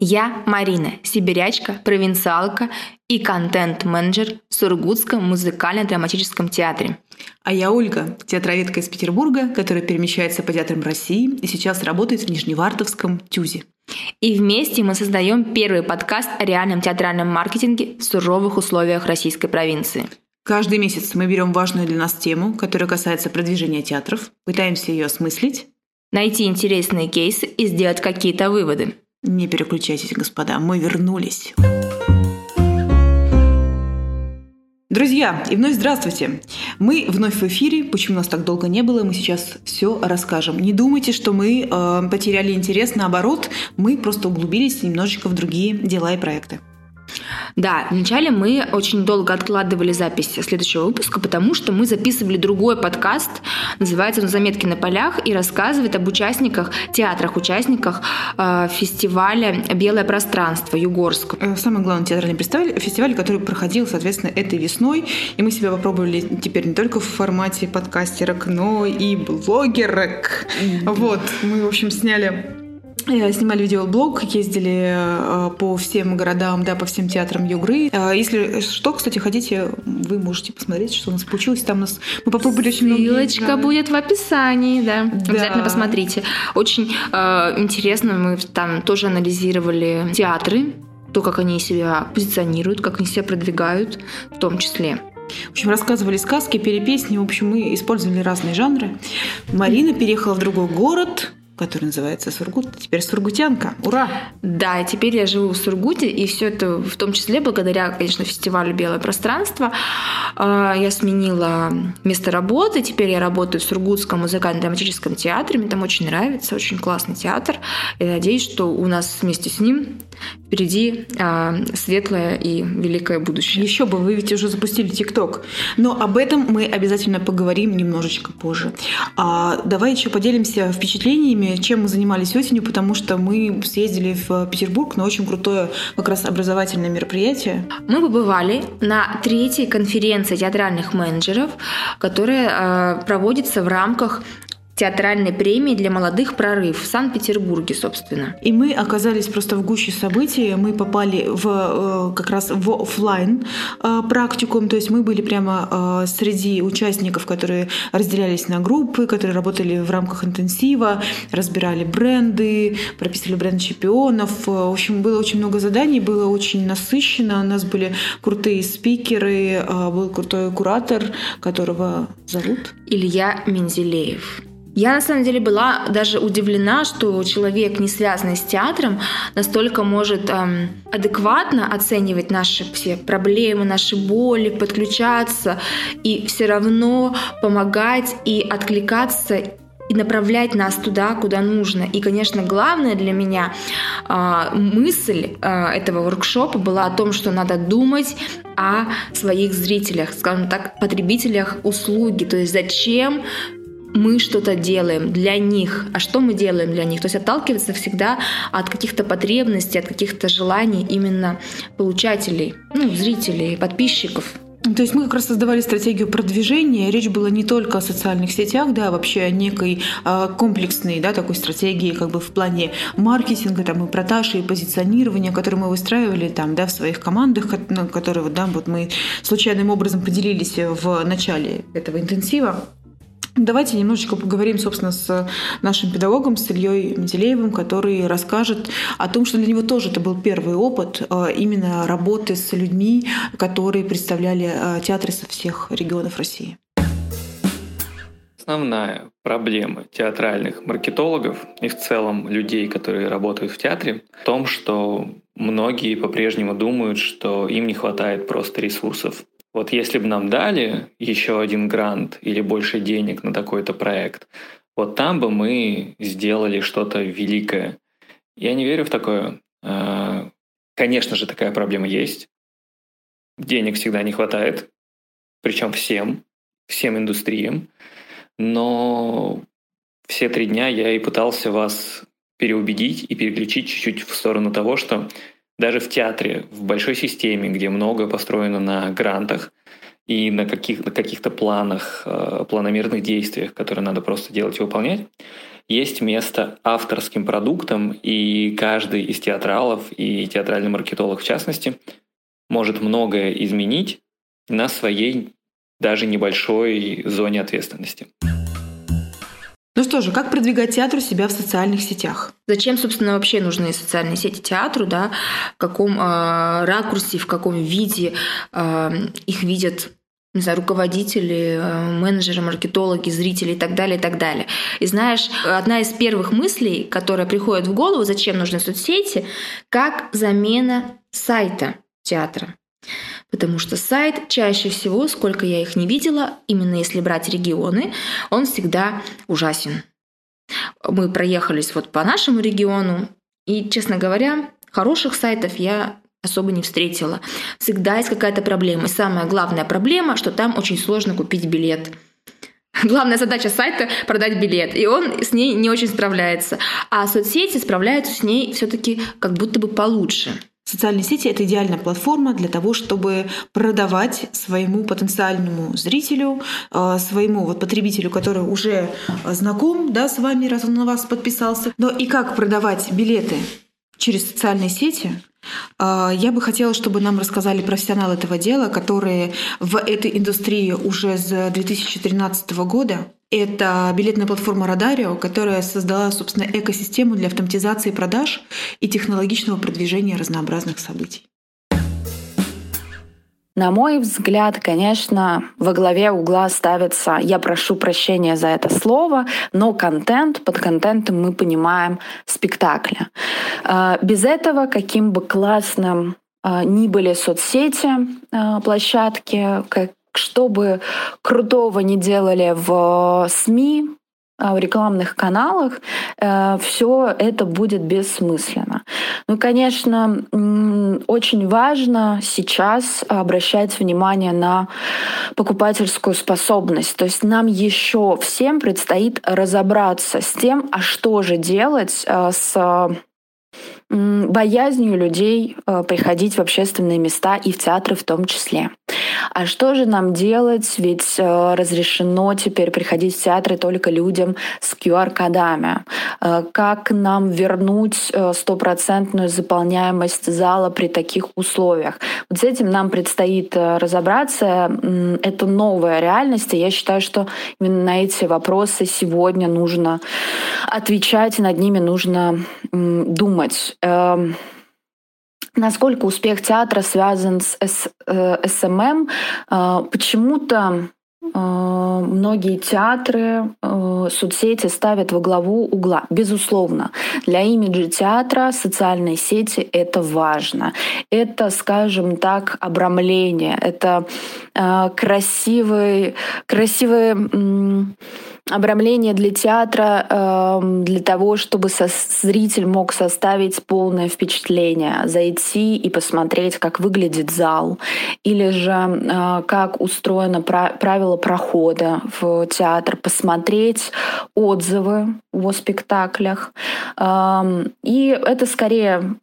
Я Марина, сибирячка, провинциалка и контент-менеджер в Сургутском музыкально-драматическом театре. А я Ольга, театроведка из Петербурга, которая перемещается по театрам России и сейчас работает в Нижневартовском ТЮЗе. И вместе мы создаем первый подкаст о реальном театральном маркетинге в суровых условиях российской провинции. Каждый месяц мы берем важную для нас тему, которая касается продвижения театров, пытаемся ее осмыслить, найти интересные кейсы и сделать какие-то выводы. Не переключайтесь, господа, мы вернулись. Друзья, и вновь здравствуйте. Мы вновь в эфире. Почему нас так долго не было, мы сейчас все расскажем. Не думайте, что мы э, потеряли интерес, наоборот, мы просто углубились немножечко в другие дела и проекты. Да, вначале мы очень долго откладывали запись следующего выпуска, потому что мы записывали другой подкаст, называется он «Заметки на полях» и рассказывает об участниках, театрах, участниках э, фестиваля «Белое пространство» Югорск. Э, самый главный театральный фестиваль, фестиваль, который проходил, соответственно, этой весной, и мы себя попробовали теперь не только в формате подкастерок, но и блогерок. Mm-hmm. Вот, мы, в общем, сняли снимали видеоблог, ездили э, по всем городам, да, по всем театрам Югры. Э, если что, кстати, хотите, вы можете посмотреть, что у нас получилось. Там у нас мы попробовали очень много. Ссылочка будет в описании, да. да. Обязательно посмотрите. Очень э, интересно, мы там тоже анализировали театры, то, как они себя позиционируют, как они себя продвигают, в том числе. В общем, рассказывали сказки, перепесни. В общем, мы использовали разные жанры. Марина переехала в другой город, который называется Сургут, теперь Сургутянка. Ура! Да, теперь я живу в Сургуте, и все это в том числе благодаря, конечно, фестивалю «Белое пространство». А, я сменила место работы, теперь я работаю в Сургутском музыкально-драматическом театре, мне там очень нравится, очень классный театр. Я надеюсь, что у нас вместе с ним впереди а, светлое и великое будущее. Еще бы, вы ведь уже запустили ТикТок. Но об этом мы обязательно поговорим немножечко позже. А, давай еще поделимся впечатлениями, чем мы занимались осенью, потому что мы съездили в Петербург на очень крутое как раз образовательное мероприятие. Мы побывали на третьей конференции театральных менеджеров, которая а, проводится в рамках театральной премии для молодых «Прорыв» в Санкт-Петербурге, собственно. И мы оказались просто в гуще событий. Мы попали в, э, как раз в офлайн э, практикум, то есть мы были прямо э, среди участников, которые разделялись на группы, которые работали в рамках интенсива, разбирали бренды, прописывали бренд чемпионов. В общем, было очень много заданий, было очень насыщенно. У нас были крутые спикеры, был крутой куратор, которого зовут? Илья Мензелеев. Я на самом деле была даже удивлена, что человек, не связанный с театром, настолько может эм, адекватно оценивать наши все проблемы, наши боли, подключаться и все равно помогать и откликаться и направлять нас туда, куда нужно. И, конечно, главное для меня э, мысль э, этого воркшопа была о том, что надо думать о своих зрителях, скажем так, потребителях услуги. То есть зачем мы что-то делаем для них. А что мы делаем для них? То есть отталкиваться всегда от каких-то потребностей, от каких-то желаний именно получателей, ну, зрителей, подписчиков. То есть мы как раз создавали стратегию продвижения. Речь была не только о социальных сетях, да, а вообще о некой э, комплексной, да, такой стратегии, как бы в плане маркетинга, там и продаж, и позиционирования, которые мы выстраивали там, да, в своих командах, которые, да, вот мы случайным образом поделились в начале этого интенсива. Давайте немножечко поговорим, собственно, с нашим педагогом, с Ильей Менделеевым, который расскажет о том, что для него тоже это был первый опыт э, именно работы с людьми, которые представляли э, театры со всех регионов России. Основная проблема театральных маркетологов и в целом людей, которые работают в театре, в том, что многие по-прежнему думают, что им не хватает просто ресурсов вот если бы нам дали еще один грант или больше денег на такой-то проект, вот там бы мы сделали что-то великое. Я не верю в такое. А, конечно же, такая проблема есть. Денег всегда не хватает, причем всем, всем индустриям. Но все три дня я и пытался вас переубедить и переключить чуть-чуть в сторону того, что даже в театре, в большой системе, где много построено на грантах и на, каких, на каких-то планах, э, планомерных действиях, которые надо просто делать и выполнять, есть место авторским продуктам, и каждый из театралов и театральный маркетолог в частности может многое изменить на своей даже небольшой зоне ответственности. Ну что же, как продвигать театру себя в социальных сетях? Зачем, собственно, вообще нужны социальные сети театру, да? В каком э, ракурсе, в каком виде э, их видят не знаю, руководители, менеджеры, маркетологи, зрители и так далее, и так далее. И знаешь, одна из первых мыслей, которая приходит в голову, зачем нужны соцсети, как замена сайта театра. Потому что сайт чаще всего, сколько я их не видела, именно если брать регионы, он всегда ужасен. Мы проехались вот по нашему региону, и, честно говоря, хороших сайтов я особо не встретила. Всегда есть какая-то проблема. И самая главная проблема, что там очень сложно купить билет. Главная задача сайта – продать билет, и он с ней не очень справляется. А соцсети справляются с ней все таки как будто бы получше. Социальные сети — это идеальная платформа для того, чтобы продавать своему потенциальному зрителю, э, своему вот потребителю, который уже знаком да, с вами, раз он на вас подписался. Но и как продавать билеты через социальные сети, э, я бы хотела, чтобы нам рассказали профессионалы этого дела, которые в этой индустрии уже с 2013 года это билетная платформа Радарио, которая создала, собственно, экосистему для автоматизации продаж и технологичного продвижения разнообразных событий. На мой взгляд, конечно, во главе угла ставится, я прошу прощения за это слово, но контент, под контентом мы понимаем спектакля. А, без этого, каким бы классным а, ни были соцсети, а, площадки, что бы крутого не делали в СМИ, а, в рекламных каналах, э, все это будет бессмысленно. Ну, конечно, очень важно сейчас обращать внимание на покупательскую способность. То есть нам еще всем предстоит разобраться с тем, а что же делать э, с боязнью людей э, приходить в общественные места и в театры в том числе. А что же нам делать? Ведь э, разрешено теперь приходить в театры только людям с QR-кодами. Э, как нам вернуть стопроцентную заполняемость зала при таких условиях? Вот с этим нам предстоит разобраться. Это новая реальность, и я считаю, что именно на эти вопросы сегодня нужно отвечать, и над ними нужно думать. Эм, насколько успех театра связан с SMM? Э, почему-то э, многие театры, э, соцсети ставят во главу угла. Безусловно, для имиджа театра социальные сети — это важно. Это, скажем так, обрамление, это красивый, красивый обрамление для театра э, для того, чтобы зритель мог составить полное впечатление, зайти и посмотреть, как выглядит зал, или же э, как устроено правило прохода в театр, посмотреть отзывы о спектаклях. И это скорее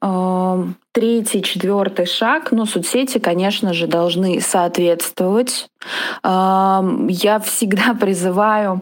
третий, четвертый шаг, но соцсети, конечно же, должны соответствовать. Я всегда призываю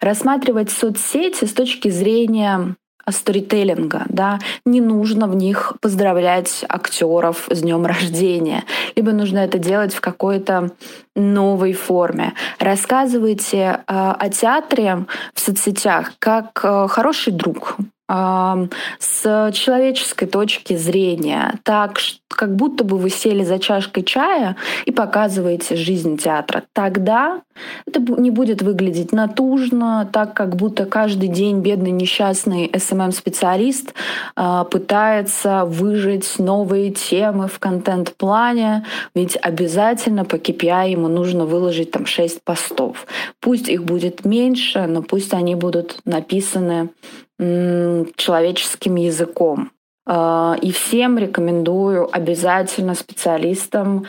рассматривать соцсети с точки зрения сторителлинга, да, не нужно в них поздравлять актеров с днем рождения, либо нужно это делать в какой-то новой форме. Рассказывайте э, о театре в соцсетях как э, хороший друг, с человеческой точки зрения, так как будто бы вы сели за чашкой чая и показываете жизнь театра. Тогда это не будет выглядеть натужно, так как будто каждый день бедный несчастный СММ-специалист а, пытается выжить новые темы в контент-плане, ведь обязательно по KPI ему нужно выложить там 6 постов. Пусть их будет меньше, но пусть они будут написаны человеческим языком. А, и всем рекомендую обязательно специалистам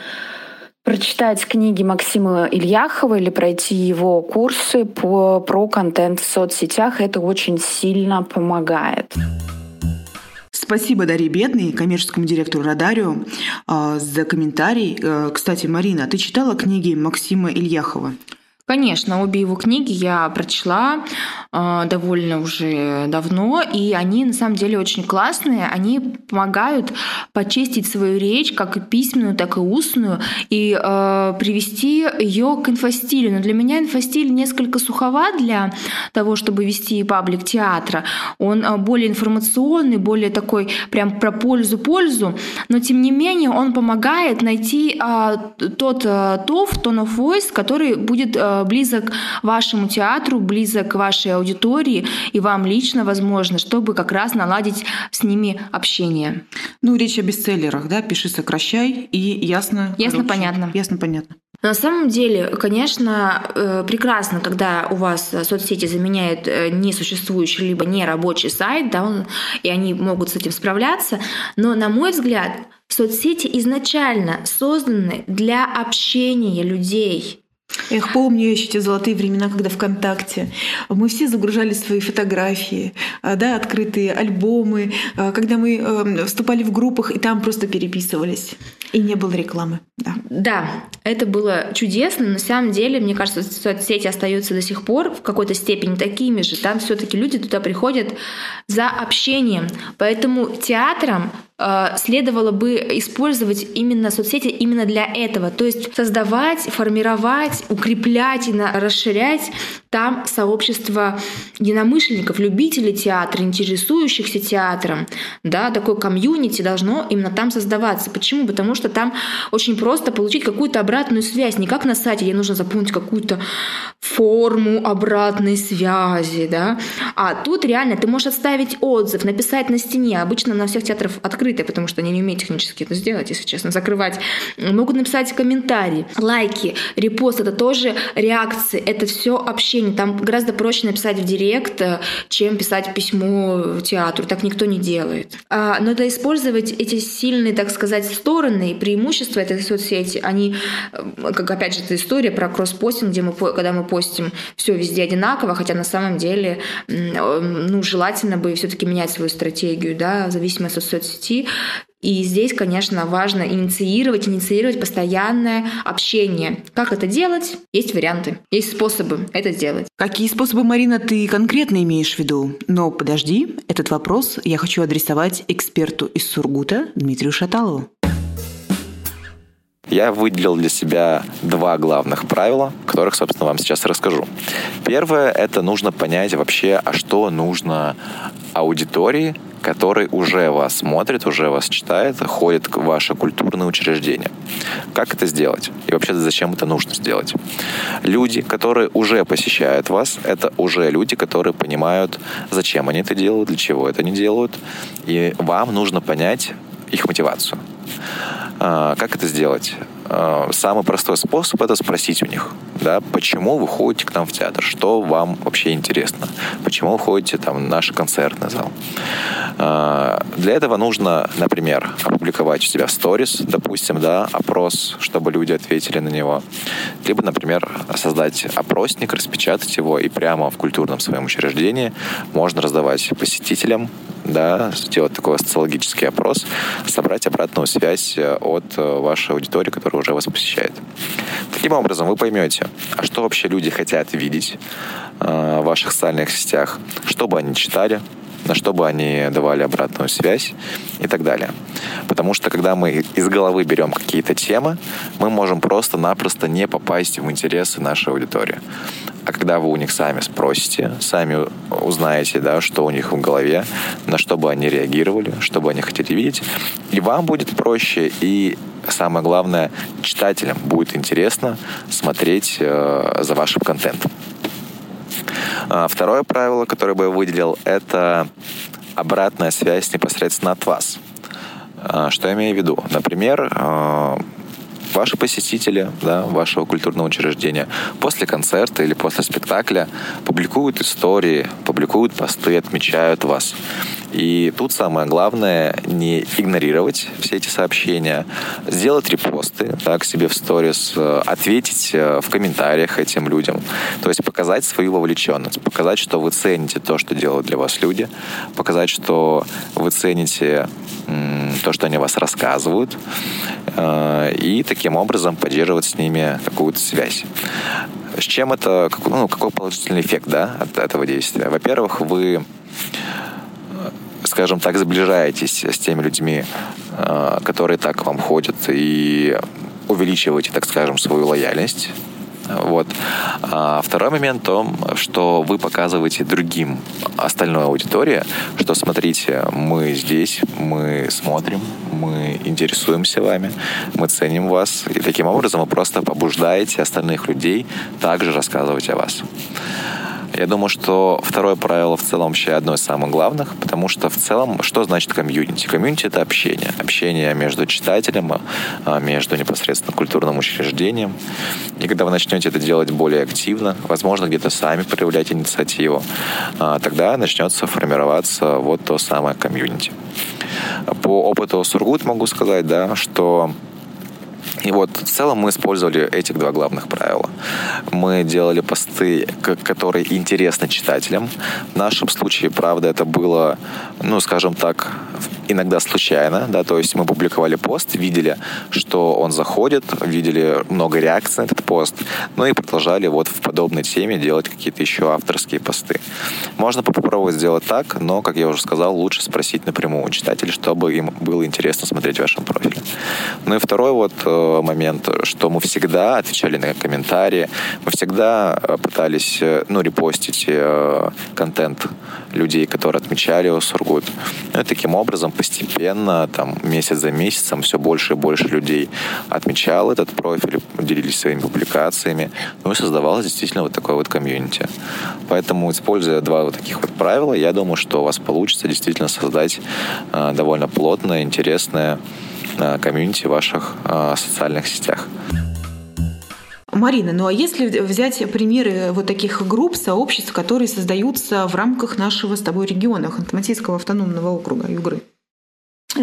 прочитать книги Максима Ильяхова или пройти его курсы по, про контент в соцсетях. Это очень сильно помогает. Спасибо Дарье Бедной, коммерческому директору Радарио, а, за комментарий. Э, кстати, Марина, ты читала книги Максима Ильяхова? Конечно, обе его книги я прочла э, довольно уже давно, и они на самом деле очень классные. Они помогают почистить свою речь, как и письменную, так и устную, и э, привести ее к инфостилю. Но для меня инфостиль несколько суховат для того, чтобы вести паблик театра. Он э, более информационный, более такой прям про пользу-пользу, но тем не менее он помогает найти э, тот э, тоф, tone of voice, который будет э, близок вашему театру, близок к вашей аудитории и вам лично, возможно, чтобы как раз наладить с ними общение. Ну, речь о бестселлерах, да, пиши, сокращай и ясно. Ясно, короче, понятно. Ясно, понятно. На самом деле, конечно, э, прекрасно, когда у вас соцсети заменяют э, несуществующий либо нерабочий сайт, да, и они могут с этим справляться, но, на мой взгляд, соцсети изначально созданы для общения людей. Эх, помню еще те золотые времена, когда ВКонтакте мы все загружали свои фотографии, а, да, открытые альбомы, а, когда мы эм, вступали в группах и там просто переписывались. И не было рекламы. Да. да, это было чудесно. но На самом деле, мне кажется, соцсети остаются до сих пор в какой-то степени такими же. Там все-таки люди туда приходят за общением. Поэтому театрам Э, следовало бы использовать именно соцсети именно для этого. То есть создавать, формировать, укреплять и расширять там сообщество единомышленников, любителей театра, интересующихся театром. Да, такое комьюнити должно именно там создаваться. Почему? Потому что там очень просто получить какую-то обратную связь. Не как на сайте, где нужно заполнить какую-то форму обратной связи. Да? А тут реально ты можешь оставить отзыв, написать на стене. Обычно на всех театрах открыто закрытые, потому что они не умеют технически это сделать, если честно, закрывать. Могут написать комментарии, лайки, репост, это тоже реакции, это все общение. Там гораздо проще написать в директ, э, чем писать письмо театру. Так никто не делает. А, но это использовать эти сильные, так сказать, стороны и преимущества этой соцсети, они, э, как опять же, эта история про кросс-постинг, где мы, когда мы постим все везде одинаково, хотя на самом деле э, ну, желательно бы все-таки менять свою стратегию, да, в зависимости от соцсети, и здесь, конечно, важно инициировать, инициировать постоянное общение. Как это делать? Есть варианты, есть способы это сделать. Какие способы, Марина, ты конкретно имеешь в виду? Но подожди, этот вопрос я хочу адресовать эксперту из Сургута Дмитрию Шаталову. Я выделил для себя два главных правила, которых, собственно, вам сейчас расскажу. Первое — это нужно понять вообще, а что нужно аудитории, который уже вас смотрит, уже вас читает, ходит в ваше культурное учреждение. Как это сделать? И вообще зачем это нужно сделать? Люди, которые уже посещают вас, это уже люди, которые понимают, зачем они это делают, для чего это они делают. И вам нужно понять их мотивацию. А, как это сделать? А, самый простой способ это спросить у них, да, почему вы ходите к нам в театр, что вам вообще интересно, почему вы ходите там в наш концертный зал. А, для этого нужно, например, опубликовать у себя в сторис, допустим, да, опрос, чтобы люди ответили на него, либо, например, создать опросник, распечатать его и прямо в культурном своем учреждении можно раздавать посетителям, да, сделать такой социологический опрос, собрать обратную связь э, от э, вашей аудитории, которая уже вас посещает. Таким образом, вы поймете, а что вообще люди хотят видеть э, в ваших социальных сетях, что бы они читали, на что бы они давали обратную связь и так далее. Потому что когда мы из головы берем какие-то темы, мы можем просто-напросто не попасть в интересы нашей аудитории. А когда вы у них сами спросите, сами узнаете, да, что у них в голове, на что бы они реагировали, что бы они хотели видеть, и вам будет проще, и самое главное, читателям будет интересно смотреть э, за вашим контентом. А второе правило, которое бы я выделил, это обратная связь непосредственно от вас. А, что я имею в виду? Например, э, ваши посетители да, вашего культурного учреждения после концерта или после спектакля публикуют истории, публикуют посты, отмечают вас. И тут самое главное не игнорировать все эти сообщения, сделать репосты так, себе в сторис, э, ответить э, в комментариях этим людям. То есть показать свою вовлеченность, показать, что вы цените то, что делают для вас люди, показать, что вы цените то, что они вас рассказывают, э, и таким образом поддерживать с ними какую-то связь. с чем это, ну, какой положительный эффект да, от этого действия? Во-первых, вы скажем так, сближаетесь с теми людьми, э, которые так к вам ходят, и увеличиваете, так скажем, свою лояльность вот. А второй момент в том, что вы показываете другим остальной аудитории, что смотрите, мы здесь, мы смотрим, мы интересуемся вами, мы ценим вас. И таким образом вы просто побуждаете остальных людей также рассказывать о вас. Я думаю, что второе правило в целом вообще одно из самых главных, потому что в целом, что значит комьюнити? Комьюнити — это общение. Общение между читателем, а, между непосредственно культурным учреждением. И когда вы начнете это делать более активно, возможно, где-то сами проявлять инициативу, а, тогда начнется формироваться вот то самое комьюнити. По опыту Сургут могу сказать, да, что и вот в целом мы использовали этих два главных правила. Мы делали посты, которые интересны читателям. В нашем случае, правда, это было, ну, скажем так, иногда случайно, да, то есть мы публиковали пост, видели, что он заходит, видели много реакций на этот пост, ну и продолжали вот в подобной теме делать какие-то еще авторские посты. Можно попробовать сделать так, но, как я уже сказал, лучше спросить напрямую у читателей, чтобы им было интересно смотреть вашем профиле. Ну и второй вот э, момент, что мы всегда отвечали на комментарии, мы всегда э, пытались, э, ну, репостить контент людей, которые отмечали Сургут. Ну и таким образом постепенно, там, месяц за месяцем все больше и больше людей отмечал этот профиль, делились своими публикациями, ну и создавалось действительно вот такое вот комьюнити. Поэтому, используя два вот таких вот правила, я думаю, что у вас получится действительно создать э, довольно плотное, интересное э, комьюнити в ваших э, социальных сетях. Марина, ну а если взять примеры вот таких групп, сообществ, которые создаются в рамках нашего с тобой региона, Ханты-Мансийского автономного округа Югры?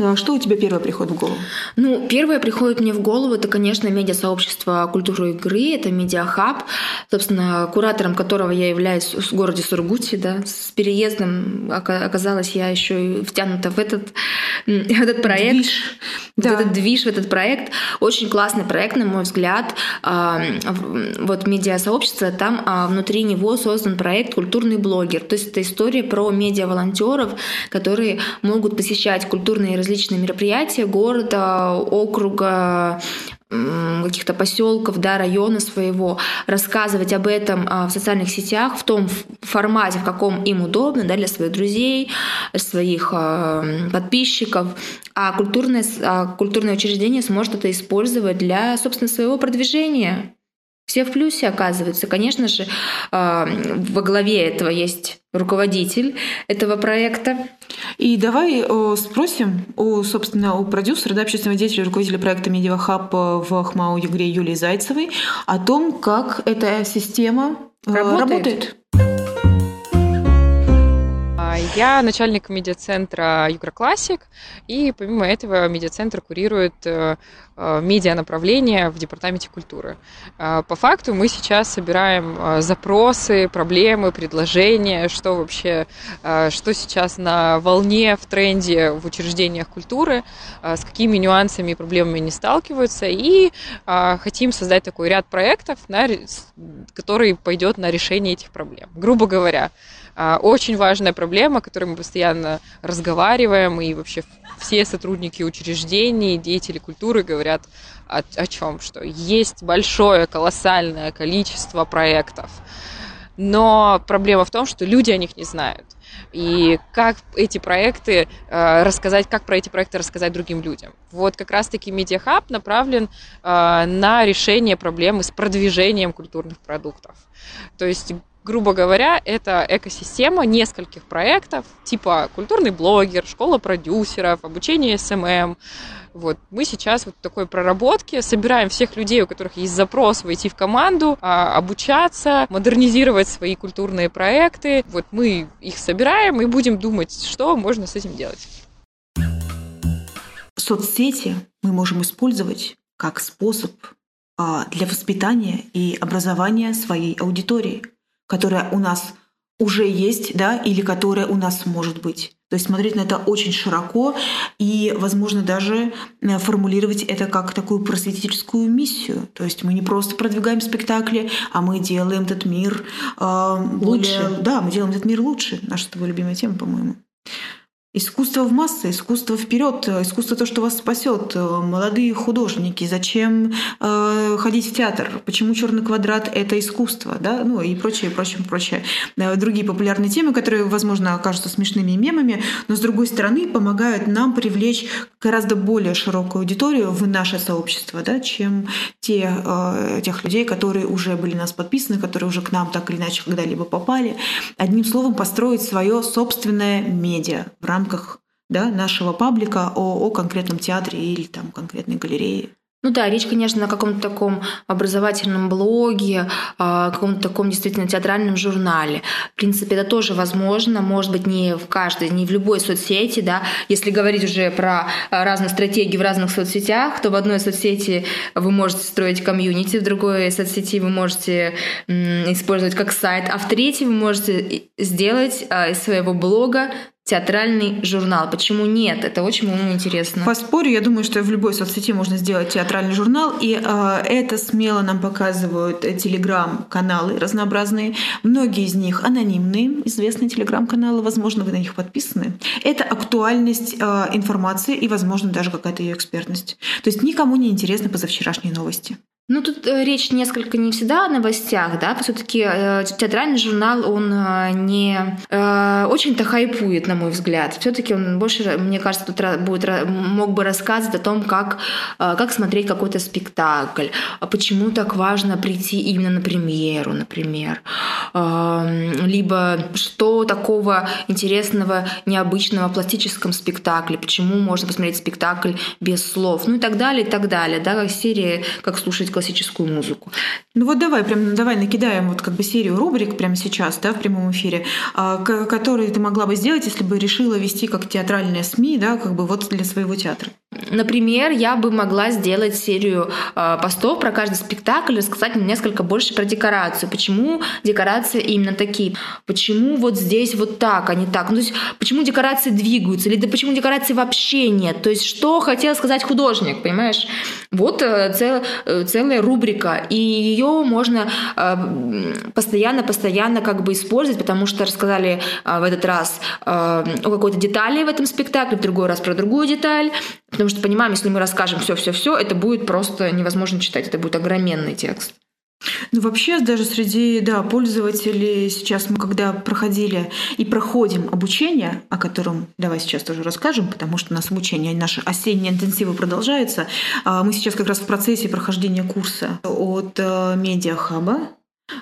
А что у тебя первое приходит в голову? Ну, первое приходит мне в голову, это, конечно, медиа-сообщество культуры игры, это медиахаб, собственно, куратором которого я являюсь в городе Сургуте, да, с переездом оказалась я еще и втянута в этот, в этот проект. Движ. В да. этот движ, в этот проект. Очень классный проект, на мой взгляд. А, вот медиа-сообщество, там а, внутри него создан проект «Культурный блогер». То есть это история про медиа-волонтеров, которые могут посещать культурные различные мероприятия города, округа, каких-то поселков, да, района своего, рассказывать об этом а, в социальных сетях в том формате, в каком им удобно, да, для своих друзей, своих а, подписчиков, а культурное, а культурное учреждение сможет это использовать для, собственно, своего продвижения. Все в плюсе оказываются. Конечно же, во главе этого есть руководитель этого проекта. И давай спросим у, собственно, у продюсера, да, общественного деятеля, руководителя проекта Media Hub в ХМАУ Югре Юлии Зайцевой о том, как эта система э, работает. работает. Я начальник медиацентра Югра Классик, и помимо этого медиацентр курирует э, э, медиа направление в Департаменте культуры. Э, по факту мы сейчас собираем запросы, проблемы, предложения, что вообще, что сейчас на волне, в тренде в учреждениях культуры, с какими нюансами и проблемами они сталкиваются, и хотим создать такой ряд проектов, который пойдет на решение этих проблем. Грубо говоря, очень важная проблема, о которой мы постоянно разговариваем, и вообще все сотрудники учреждений, деятели культуры говорят о, о чем, что есть большое, колоссальное количество проектов, но проблема в том, что люди о них не знают. И как эти проекты э, рассказать, как про эти проекты рассказать другим людям. Вот как раз-таки Медиахаб направлен э, на решение проблемы с продвижением культурных продуктов. То есть грубо говоря, это экосистема нескольких проектов, типа культурный блогер, школа продюсеров, обучение СММ. Вот. Мы сейчас вот в такой проработке собираем всех людей, у которых есть запрос войти в команду, а, обучаться, модернизировать свои культурные проекты. Вот мы их собираем и будем думать, что можно с этим делать. Соцсети мы можем использовать как способ а, для воспитания и образования своей аудитории которая у нас уже есть, да, или которая у нас может быть. То есть смотреть на это очень широко и, возможно, даже э, формулировать это как такую просветительскую миссию. То есть мы не просто продвигаем спектакли, а мы делаем этот мир э, лучше. Более, да, мы делаем этот мир лучше. Наша с тобой любимая тема, по-моему. Искусство в массы, искусство вперед, искусство то, что вас спасет. Молодые художники, зачем э, ходить в театр? Почему черный квадрат это искусство, да? Ну и прочее, прочее, прочее. Э, другие популярные темы, которые, возможно, окажутся смешными мемами, но с другой стороны помогают нам привлечь гораздо более широкую аудиторию в наше сообщество, да, чем те э, тех людей, которые уже были нас подписаны, которые уже к нам так или иначе когда-либо попали. Одним словом, построить свое собственное медиа в рамках рамках да, нашего паблика о, о конкретном театре или там конкретной галерее. Ну да, речь, конечно, о каком-то таком образовательном блоге, о каком-то таком действительно театральном журнале. В принципе, это тоже возможно, может быть, не в каждой, не в любой соцсети, да. Если говорить уже про разные стратегии в разных соцсетях, то в одной соцсети вы можете строить комьюнити, в другой соцсети вы можете использовать как сайт, а в третьей вы можете сделать а, из своего блога театральный журнал. Почему нет? Это очень ну, интересно. Поспорю, я думаю, что в любой соцсети можно сделать театральный журнал, и э, это смело нам показывают телеграм-каналы разнообразные. Многие из них анонимные, известные телеграм-каналы, возможно, вы на них подписаны. Это актуальность э, информации и, возможно, даже какая-то ее экспертность. То есть никому не интересны позавчерашние новости. Ну, тут э, речь несколько не всегда о новостях, да, все-таки э, театральный журнал, он э, не э, очень-то хайпует, на мой взгляд. Все-таки он больше, мне кажется, тут будет, мог бы рассказывать о том, как, э, как смотреть какой-то спектакль, а почему так важно прийти именно на премьеру, например, э, либо что такого интересного, необычного в пластическом спектакле, почему можно посмотреть спектакль без слов, ну и так далее, и так далее, да, как серии, как слушать классическую музыку. Ну вот давай, прям давай накидаем вот как бы серию рубрик прямо сейчас, да, в прямом эфире, а, которые ты могла бы сделать, если бы решила вести как театральные СМИ, да, как бы вот для своего театра. Например, я бы могла сделать серию э, постов про каждый спектакль, рассказать несколько больше про декорацию. Почему декорации именно такие? Почему вот здесь вот так, а не так? Ну, то есть, почему декорации двигаются? Или да почему декораций вообще нет? То есть, что хотел сказать художник, понимаешь? Вот э, цел, э, целая рубрика, и ее можно постоянно-постоянно э, как бы использовать, потому что рассказали э, в этот раз э, о какой-то детали в этом спектакле, в другой раз про другую деталь, Потому что понимаем, если мы расскажем все-все-все, это будет просто невозможно читать, это будет огроменный текст. Ну, вообще, даже среди да, пользователей сейчас мы когда проходили и проходим обучение, о котором давай сейчас тоже расскажем, потому что у нас обучение, наши осенние интенсивы продолжаются. А мы сейчас как раз в процессе прохождения курса от э, Медиахаба,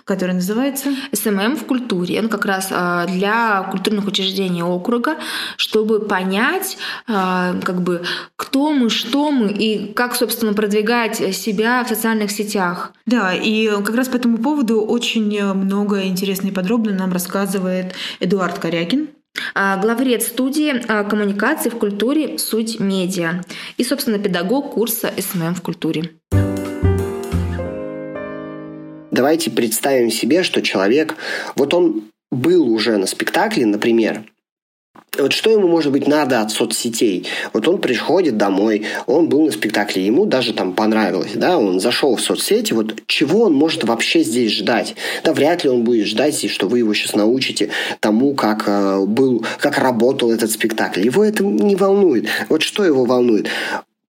который называется СММ в культуре. Он как раз а, для культурных учреждений округа, чтобы понять, а, как бы, кто мы, что мы и как, собственно, продвигать себя в социальных сетях. Да, и как раз по этому поводу очень много интересно и подробно нам рассказывает Эдуард Корякин, а, главред студии коммуникации в культуре «Суть медиа» и, собственно, педагог курса СММ в культуре. Давайте представим себе, что человек, вот он был уже на спектакле, например, вот что ему, может быть, надо от соцсетей? Вот он приходит домой, он был на спектакле, ему даже там понравилось, да, он зашел в соцсети, вот чего он может вообще здесь ждать? Да, вряд ли он будет ждать, что вы его сейчас научите тому, как э, был, как работал этот спектакль. Его это не волнует. Вот что его волнует?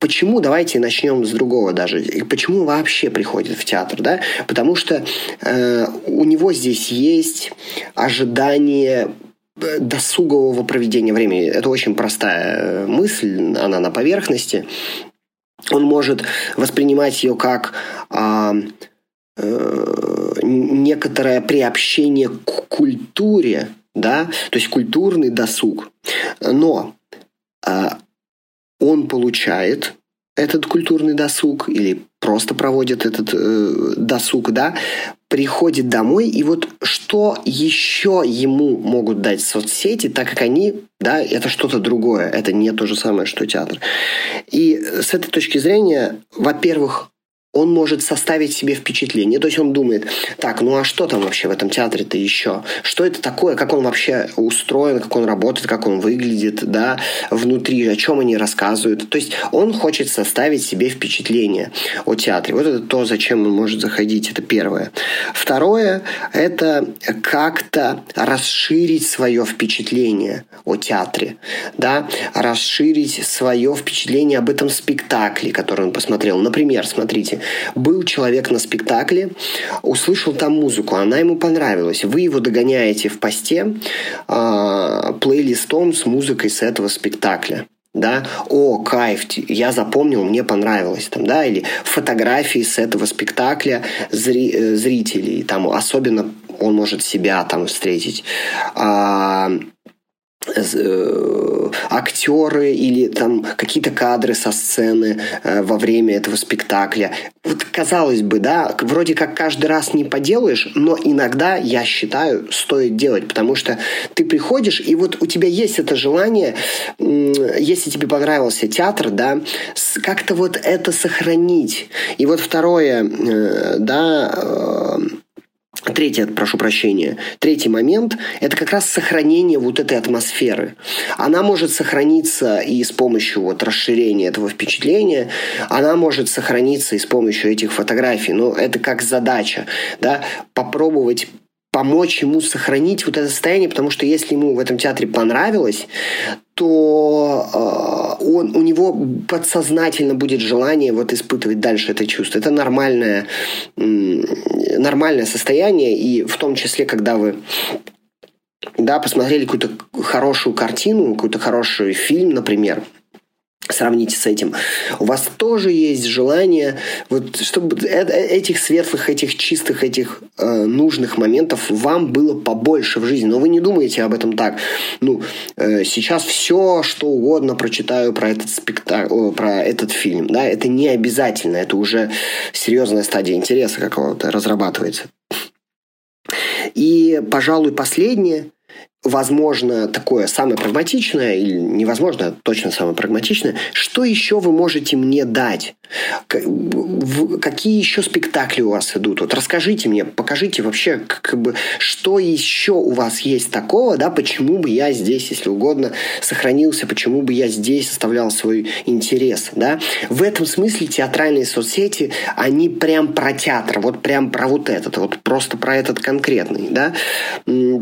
Почему, давайте начнем с другого даже, почему вообще приходит в театр, да? Потому что э, у него здесь есть ожидание э, досугового проведения времени. Это очень простая э, мысль, она на поверхности. Он может воспринимать ее как э, э, некоторое приобщение к культуре, да, то есть культурный досуг. Но э, он получает этот культурный досуг или просто проводит этот э, досуг, да, приходит домой, и вот что еще ему могут дать соцсети, так как они, да, это что-то другое, это не то же самое, что театр. И с этой точки зрения, во-первых, он может составить себе впечатление. То есть он думает, так, ну а что там вообще в этом театре-то еще? Что это такое? Как он вообще устроен, как он работает, как он выглядит, да, внутри, о чем они рассказывают. То есть он хочет составить себе впечатление о театре. Вот это то, зачем он может заходить. Это первое. Второе – это как-то расширить свое впечатление о театре, да, расширить свое впечатление об этом спектакле, который он посмотрел. Например, смотрите, был человек на спектакле, услышал там музыку, она ему понравилась. Вы его догоняете в посте э, плейлистом с музыкой с этого спектакля да, о, кайф, я запомнил, мне понравилось, там, да, или фотографии с этого спектакля зри, э, зрителей, там, особенно он может себя там встретить. А, актеры или там какие-то кадры со сцены э, во время этого спектакля. Вот казалось бы, да, вроде как каждый раз не поделаешь, но иногда, я считаю, стоит делать, потому что ты приходишь, и вот у тебя есть это желание, если тебе понравился театр, да, как-то вот это сохранить. И вот второе, э, да, Третий, прошу прощения, третий момент – это как раз сохранение вот этой атмосферы. Она может сохраниться и с помощью вот расширения этого впечатления, она может сохраниться и с помощью этих фотографий. Но это как задача, да, попробовать помочь ему сохранить вот это состояние, потому что если ему в этом театре понравилось, то э, он, у него подсознательно будет желание вот испытывать дальше это чувство. Это нормальное, нормальное состояние, и в том числе, когда вы да, посмотрели какую-то хорошую картину, какой-то хороший фильм, например, сравните с этим. У вас тоже есть желание, вот, чтобы э, э, этих светлых, этих чистых, этих э, нужных моментов вам было побольше в жизни. Но вы не думаете об этом так. Ну, э, сейчас все, что угодно прочитаю про этот спектакль, про этот фильм. Да, это не обязательно. Это уже серьезная стадия интереса какого-то разрабатывается. И, пожалуй, последнее – возможно, такое самое прагматичное, или невозможно, точно самое прагматичное, что еще вы можете мне дать? Какие еще спектакли у вас идут? Вот расскажите мне, покажите вообще, как бы, что еще у вас есть такого, да, почему бы я здесь, если угодно, сохранился, почему бы я здесь оставлял свой интерес, да? В этом смысле театральные соцсети, они прям про театр, вот прям про вот этот, вот просто про этот конкретный, да?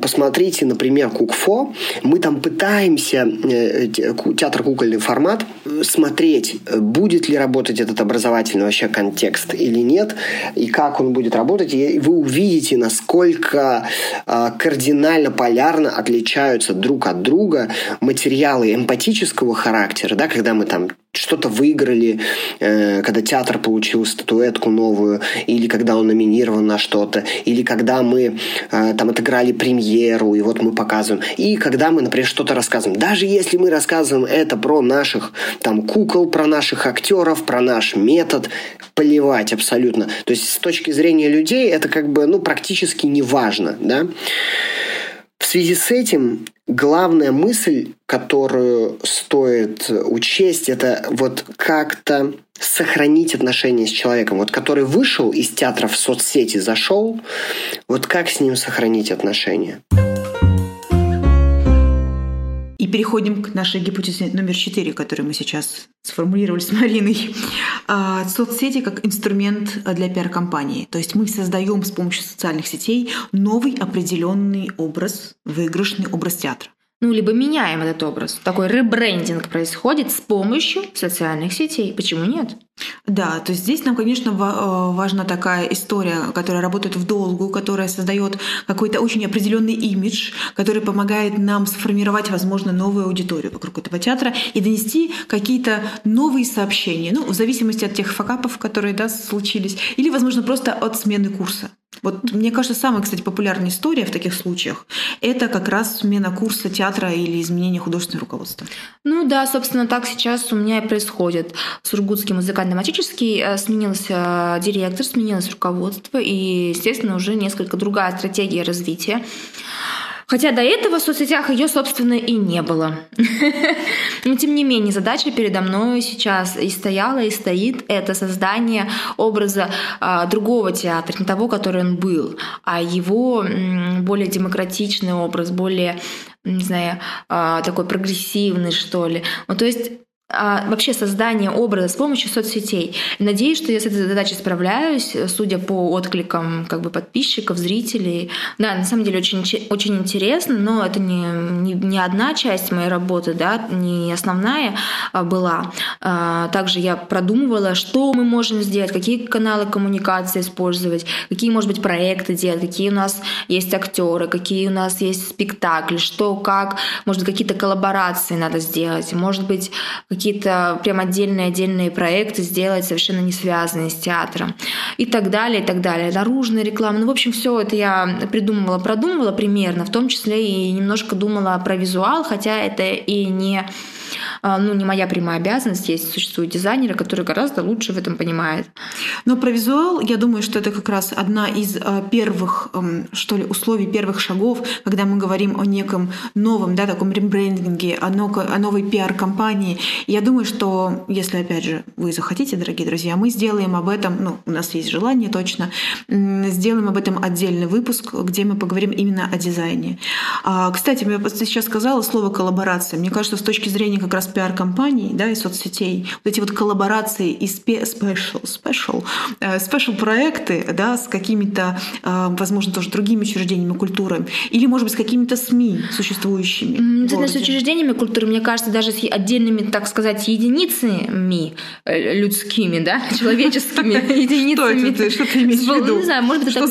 Посмотрите, например, Кукфо, мы там пытаемся, э, театр кукольный формат, смотреть, будет ли работать этот образовательный вообще контекст или нет, и как он будет работать, и вы увидите, насколько кардинально полярно отличаются друг от друга материалы эмпатического характера, да, когда мы там что-то выиграли, э, когда театр получил статуэтку новую, или когда он номинирован на что-то, или когда мы э, там отыграли премьеру, и вот мы показываем, и когда мы, например, что-то рассказываем. Даже если мы рассказываем это про наших там кукол, про наших актеров, про наш метод, поливать абсолютно. То есть с точки зрения людей это как бы ну, практически не важно. Да? Связи с этим главная мысль, которую стоит учесть, это вот как-то сохранить отношения с человеком, вот который вышел из театра в соцсети, зашел, вот как с ним сохранить отношения. Переходим к нашей гипотезе номер четыре, которую мы сейчас сформулировали с Мариной. А, соцсети как инструмент для пиар-компании. То есть мы создаем с помощью социальных сетей новый определенный образ, выигрышный образ театра ну, либо меняем этот образ. Такой ребрендинг происходит с помощью социальных сетей. Почему нет? Да, то есть здесь нам, конечно, э, важна такая история, которая работает в долгу, которая создает какой-то очень определенный имидж, который помогает нам сформировать, возможно, новую аудиторию вокруг этого театра и донести какие-то новые сообщения, ну, в зависимости от тех факапов, которые да, случились, или, возможно, просто от смены курса. Вот мне кажется, самая, кстати, популярная история в таких случаях – это как раз смена курса театра или изменение художественного руководства. Ну да, собственно, так сейчас у меня и происходит. Сургутский музыкально-драматический э, сменился директор, сменилось руководство, и, естественно, уже несколько другая стратегия развития. Хотя до этого в соцсетях ее, собственно, и не было. Но, тем не менее, задача передо мной сейчас и стояла, и стоит — это создание образа а, другого театра, не того, который он был, а его более демократичный образ, более, не знаю, а, такой прогрессивный, что ли. Ну, то есть а, вообще создание образа с помощью соцсетей. Надеюсь, что я с этой задачей справляюсь, судя по откликам как бы подписчиков, зрителей. Да, на самом деле очень, очень интересно, но это не, не, не одна часть моей работы, да, не основная а, была. А, также я продумывала, что мы можем сделать, какие каналы коммуникации использовать, какие, может быть, проекты делать, какие у нас есть актеры, какие у нас есть спектакли, что, как, может какие-то коллаборации надо сделать, может быть, какие-то прям отдельные-отдельные проекты сделать, совершенно не связанные с театром. И так далее, и так далее. Наружная реклама. Ну, в общем, все это я придумывала, продумывала примерно, в том числе и немножко думала про визуал, хотя это и не ну, не моя прямая обязанность. Есть существуют дизайнеры, которые гораздо лучше в этом понимают. Но про визуал, я думаю, что это как раз одна из а, первых, что ли, условий, первых шагов, когда мы говорим о неком новом, да, таком рембрендинге, о, о новой пиар-компании. Я думаю, что если, опять же, вы захотите, дорогие друзья, мы сделаем об этом, ну, у нас есть желание точно, сделаем об этом отдельный выпуск, где мы поговорим именно о дизайне. А, кстати, я сейчас сказала слово коллаборация. Мне кажется, с точки зрения как раз пиар-компаний да, и соцсетей, вот эти вот коллаборации и special, special, special проекты да, с какими-то, э, возможно, тоже другими учреждениями культуры, или, может быть, с какими-то СМИ существующими. Это с учреждениями культуры, мне кажется, даже с отдельными, так сказать, единицами э, людскими, да, человеческими единицами. Что ты имеешь в виду? Не знаю, может быть, это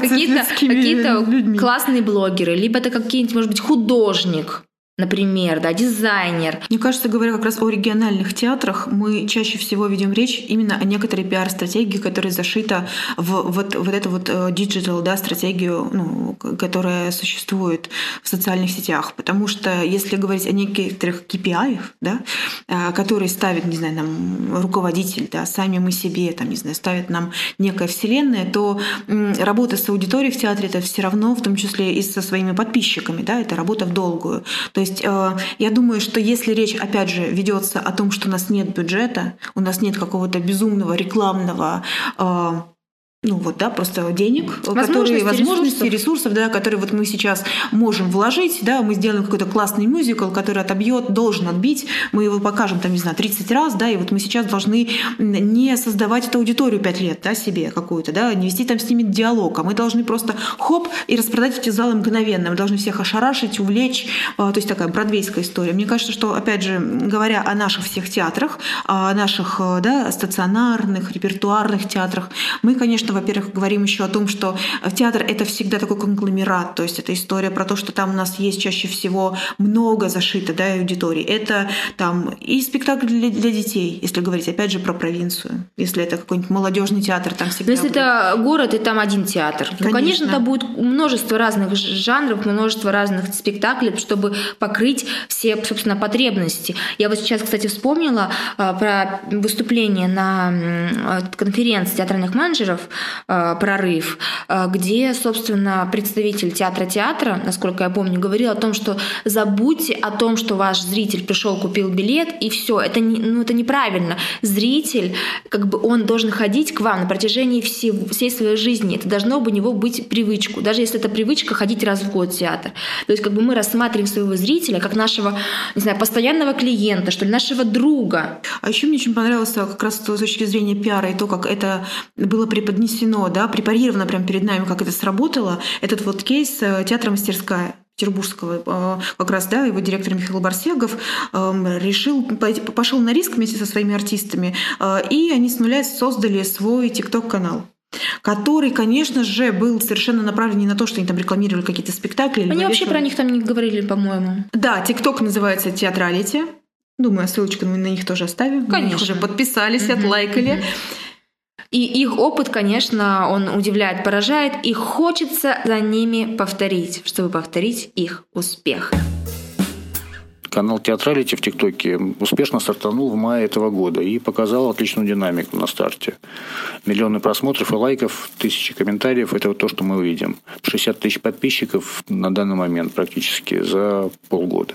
какие-то классные блогеры, либо это какие-нибудь, может быть, художник, например, да, дизайнер. Мне кажется, говоря как раз о региональных театрах, мы чаще всего ведем речь именно о некоторой пиар-стратегии, которая зашита в вот, вот эту вот э, digital да, стратегию, ну, которая существует в социальных сетях. Потому что если говорить о некоторых KPI, да, э, которые ставит, не знаю, нам руководитель, да, сами мы себе, там, не знаю, ставит нам некая вселенная, то работа с аудиторией в театре это все равно, в том числе и со своими подписчиками, да, это работа в долгую. То есть э, я думаю, что если речь, опять же, ведется о том, что у нас нет бюджета, у нас нет какого-то безумного рекламного э, ну вот, да, просто денег, которые, возможности, ресурсов. ресурсов, да, которые вот мы сейчас можем вложить, да, мы сделаем какой-то классный мюзикл, который отобьет, должен отбить, мы его покажем, там, не знаю, 30 раз, да, и вот мы сейчас должны не создавать эту аудиторию 5 лет, да, себе какую-то, да, не вести там с ними диалог, а мы должны просто хоп и распродать эти залы мгновенно, мы должны всех ошарашить, увлечь, а, то есть такая бродвейская история. Мне кажется, что, опять же, говоря о наших всех театрах, о наших, да, стационарных, репертуарных театрах, мы, конечно, во-первых, говорим еще о том, что театр — это всегда такой конгломерат, то есть это история про то, что там у нас есть чаще всего много зашито да, аудитории. Это там и спектакль для, для детей, если говорить, опять же, про провинцию. Если это какой-нибудь молодежный театр, там всегда... Но если будет... это город, и там один театр. Конечно. Ну, конечно, там будет множество разных жанров, множество разных спектаклей, чтобы покрыть все, собственно, потребности. Я вот сейчас, кстати, вспомнила а, про выступление на конференции театральных менеджеров Э, прорыв, э, где, собственно, представитель театра театра, насколько я помню, говорил о том, что забудьте о том, что ваш зритель пришел, купил билет, и все. Это, не, ну, это неправильно. Зритель, как бы он должен ходить к вам на протяжении всей, всей своей жизни. Это должно у него быть привычку. Даже если это привычка ходить раз в год в театр. То есть как бы мы рассматриваем своего зрителя как нашего, не знаю, постоянного клиента, что ли, нашего друга. А еще мне очень понравилось как раз с точки зрения пиара и то, как это было преподнесено преподнесено, да, препарировано прямо перед нами, как это сработало, этот вот кейс э, театра «Мастерская». Петербургского, э, как раз, да, его директор Михаил Барсегов эм, решил, пошел на риск вместе со своими артистами, э, и они с нуля создали свой ТикТок-канал который, конечно же, был совершенно направлен не на то, что они там рекламировали какие-то спектакли. Они вообще про них там не говорили, по-моему. Да, ТикТок называется «Театралити». Думаю, ссылочку мы на них тоже оставим. Конечно. Мы уже подписались, mm-hmm. отлайкали. Mm-hmm. И их опыт, конечно, он удивляет, поражает, и хочется за ними повторить, чтобы повторить их успех. Канал Театралити в ТикТоке успешно стартанул в мае этого года и показал отличную динамику на старте. Миллионы просмотров и лайков, тысячи комментариев – это вот то, что мы увидим. 60 тысяч подписчиков на данный момент практически за полгода.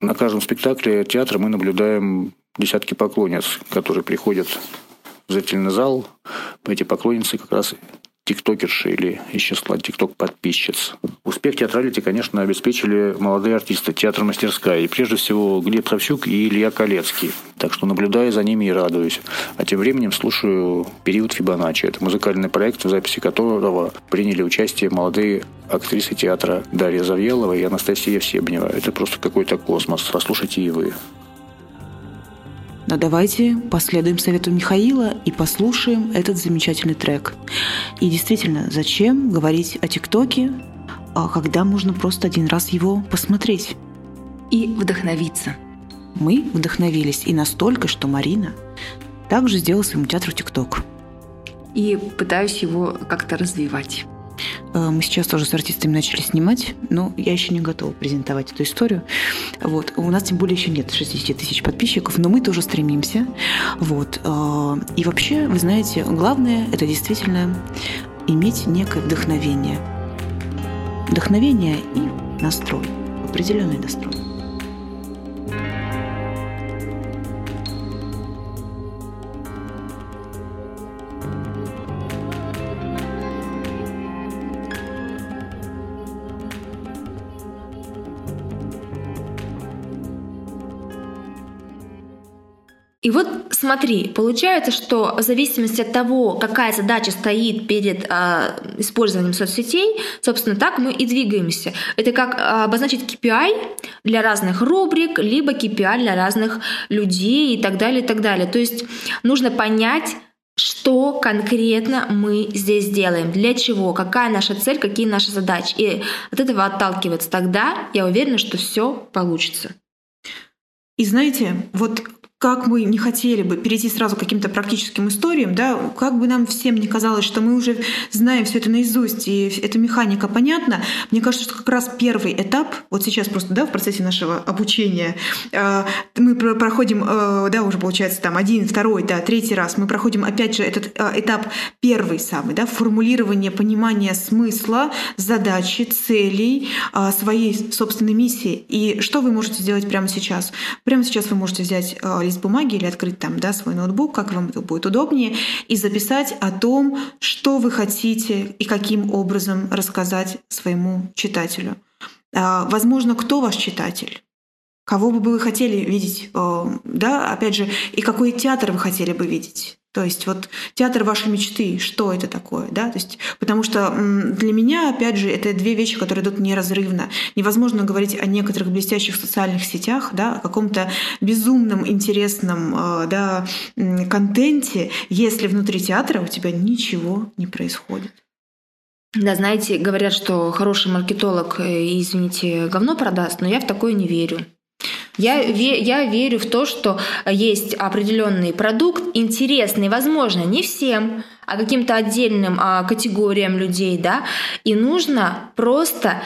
На каждом спектакле театра мы наблюдаем десятки поклонниц, которые приходят зрительный зал. Эти поклонницы как раз тиктокерши или из числа тикток-подписчиц. Успех театралити, конечно, обеспечили молодые артисты театра «Мастерская». И прежде всего Глеб Савчук и Илья Колецкий. Так что наблюдаю за ними и радуюсь. А тем временем слушаю «Период Фибоначчи». Это музыкальный проект, в записи которого приняли участие молодые актрисы театра Дарья Завьялова и Анастасия Всебнева. Это просто какой-то космос. Послушайте и вы. Но давайте последуем совету Михаила и послушаем этот замечательный трек. И действительно, зачем говорить о ТикТоке, а когда можно просто один раз его посмотреть? И вдохновиться. Мы вдохновились и настолько, что Марина также сделала своему театру ТикТок. И пытаюсь его как-то развивать. Э, мы сейчас тоже с артистами начали снимать, но я еще не готова презентовать эту историю. Вот. У нас тем более еще нет 60 тысяч подписчиков, но мы тоже стремимся. Вот. Э, и вообще, вы знаете, главное – это действительно иметь некое вдохновение. Вдохновение и настрой, определенный настрой. И вот смотри, получается, что в зависимости от того, какая задача стоит перед э, использованием соцсетей, собственно, так мы и двигаемся. Это как э, обозначить KPI для разных рубрик, либо KPI для разных людей и так далее, и так далее. То есть нужно понять, что конкретно мы здесь делаем, для чего, какая наша цель, какие наши задачи. И от этого отталкиваться тогда, я уверена, что все получится. И знаете, вот как мы не хотели бы перейти сразу к каким-то практическим историям, да, как бы нам всем не казалось, что мы уже знаем все это наизусть, и эта механика понятна, мне кажется, что как раз первый этап, вот сейчас просто, да, в процессе нашего обучения, э, мы проходим, э, да, уже получается там один, второй, да, третий раз, мы проходим опять же этот э, этап первый самый, да, формулирование, понимание смысла, задачи, целей, своей собственной миссии. И что вы можете сделать прямо сейчас? Прямо сейчас вы можете взять лист бумаги или открыть там да, свой ноутбук, как вам это будет удобнее, и записать о том, что вы хотите и каким образом рассказать своему читателю. А, возможно, кто ваш читатель? Кого бы вы хотели видеть, э, да, опять же, и какой театр вы хотели бы видеть? То есть вот театр вашей мечты, что это такое, да? То есть, потому что для меня, опять же, это две вещи, которые идут неразрывно. Невозможно говорить о некоторых блестящих социальных сетях, да, о каком-то безумном, интересном э, да, контенте, если внутри театра у тебя ничего не происходит. Да, знаете, говорят, что хороший маркетолог, э, извините, говно продаст, но я в такое не верю. Я, я верю в то, что есть определенный продукт, интересный, возможно, не всем, а каким-то отдельным а, категориям людей, да, и нужно просто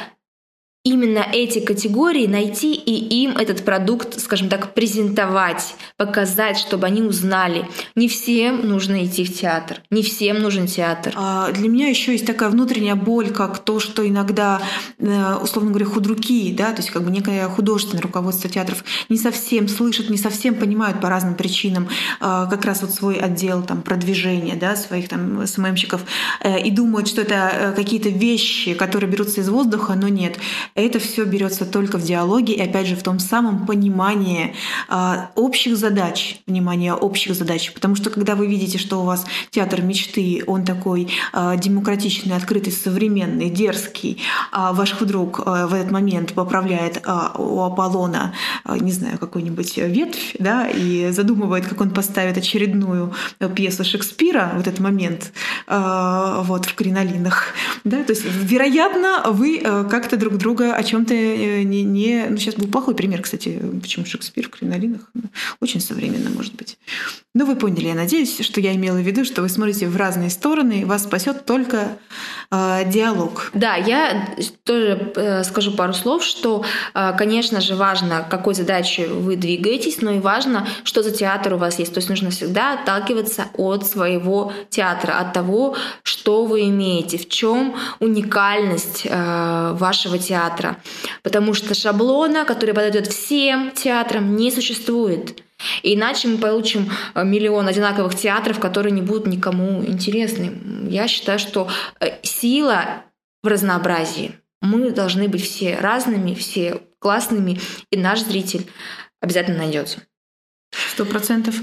именно эти категории найти и им этот продукт, скажем так, презентовать, показать, чтобы они узнали. Не всем нужно идти в театр, не всем нужен театр. А для меня еще есть такая внутренняя боль, как то, что иногда, э, условно говоря, худруки, да, то есть как бы некое художественное руководство театров не совсем слышат, не совсем понимают по разным причинам а, как раз вот свой отдел там продвижения, да, своих там СММщиков э, и думают, что это э, какие-то вещи, которые берутся из воздуха, но нет это все берется только в диалоге и, опять же, в том самом понимании э, общих задач, внимание общих задач. Потому что когда вы видите, что у вас театр мечты, он такой э, демократичный, открытый, современный, дерзкий, а ваш худрук э, в этот момент поправляет э, у Аполлона, э, не знаю, какую-нибудь ветвь, да, и задумывает, как он поставит очередную пьесу Шекспира в этот момент, вот, в кринолинах. Да? То есть, вероятно, вы как-то друг друга о чем то не, не... Ну, сейчас был плохой пример, кстати, почему Шекспир в кринолинах. Очень современно, может быть. Но вы поняли, я надеюсь, что я имела в виду, что вы смотрите в разные стороны, вас спасет только э, диалог. Да, я тоже э, скажу пару слов, что, э, конечно же, важно, какой задачей вы двигаетесь, но и важно, что за театр у вас есть. То есть нужно всегда отталкиваться от своего театра, от того, что вы имеете, в чем уникальность э, вашего театра. Потому что шаблона, который подойдет всем театрам, не существует. Иначе мы получим э, миллион одинаковых театров, которые не будут никому интересны. Я считаю, что э, сила в разнообразии. Мы должны быть все разными, все классными, и наш зритель обязательно найдется. Сто процентов.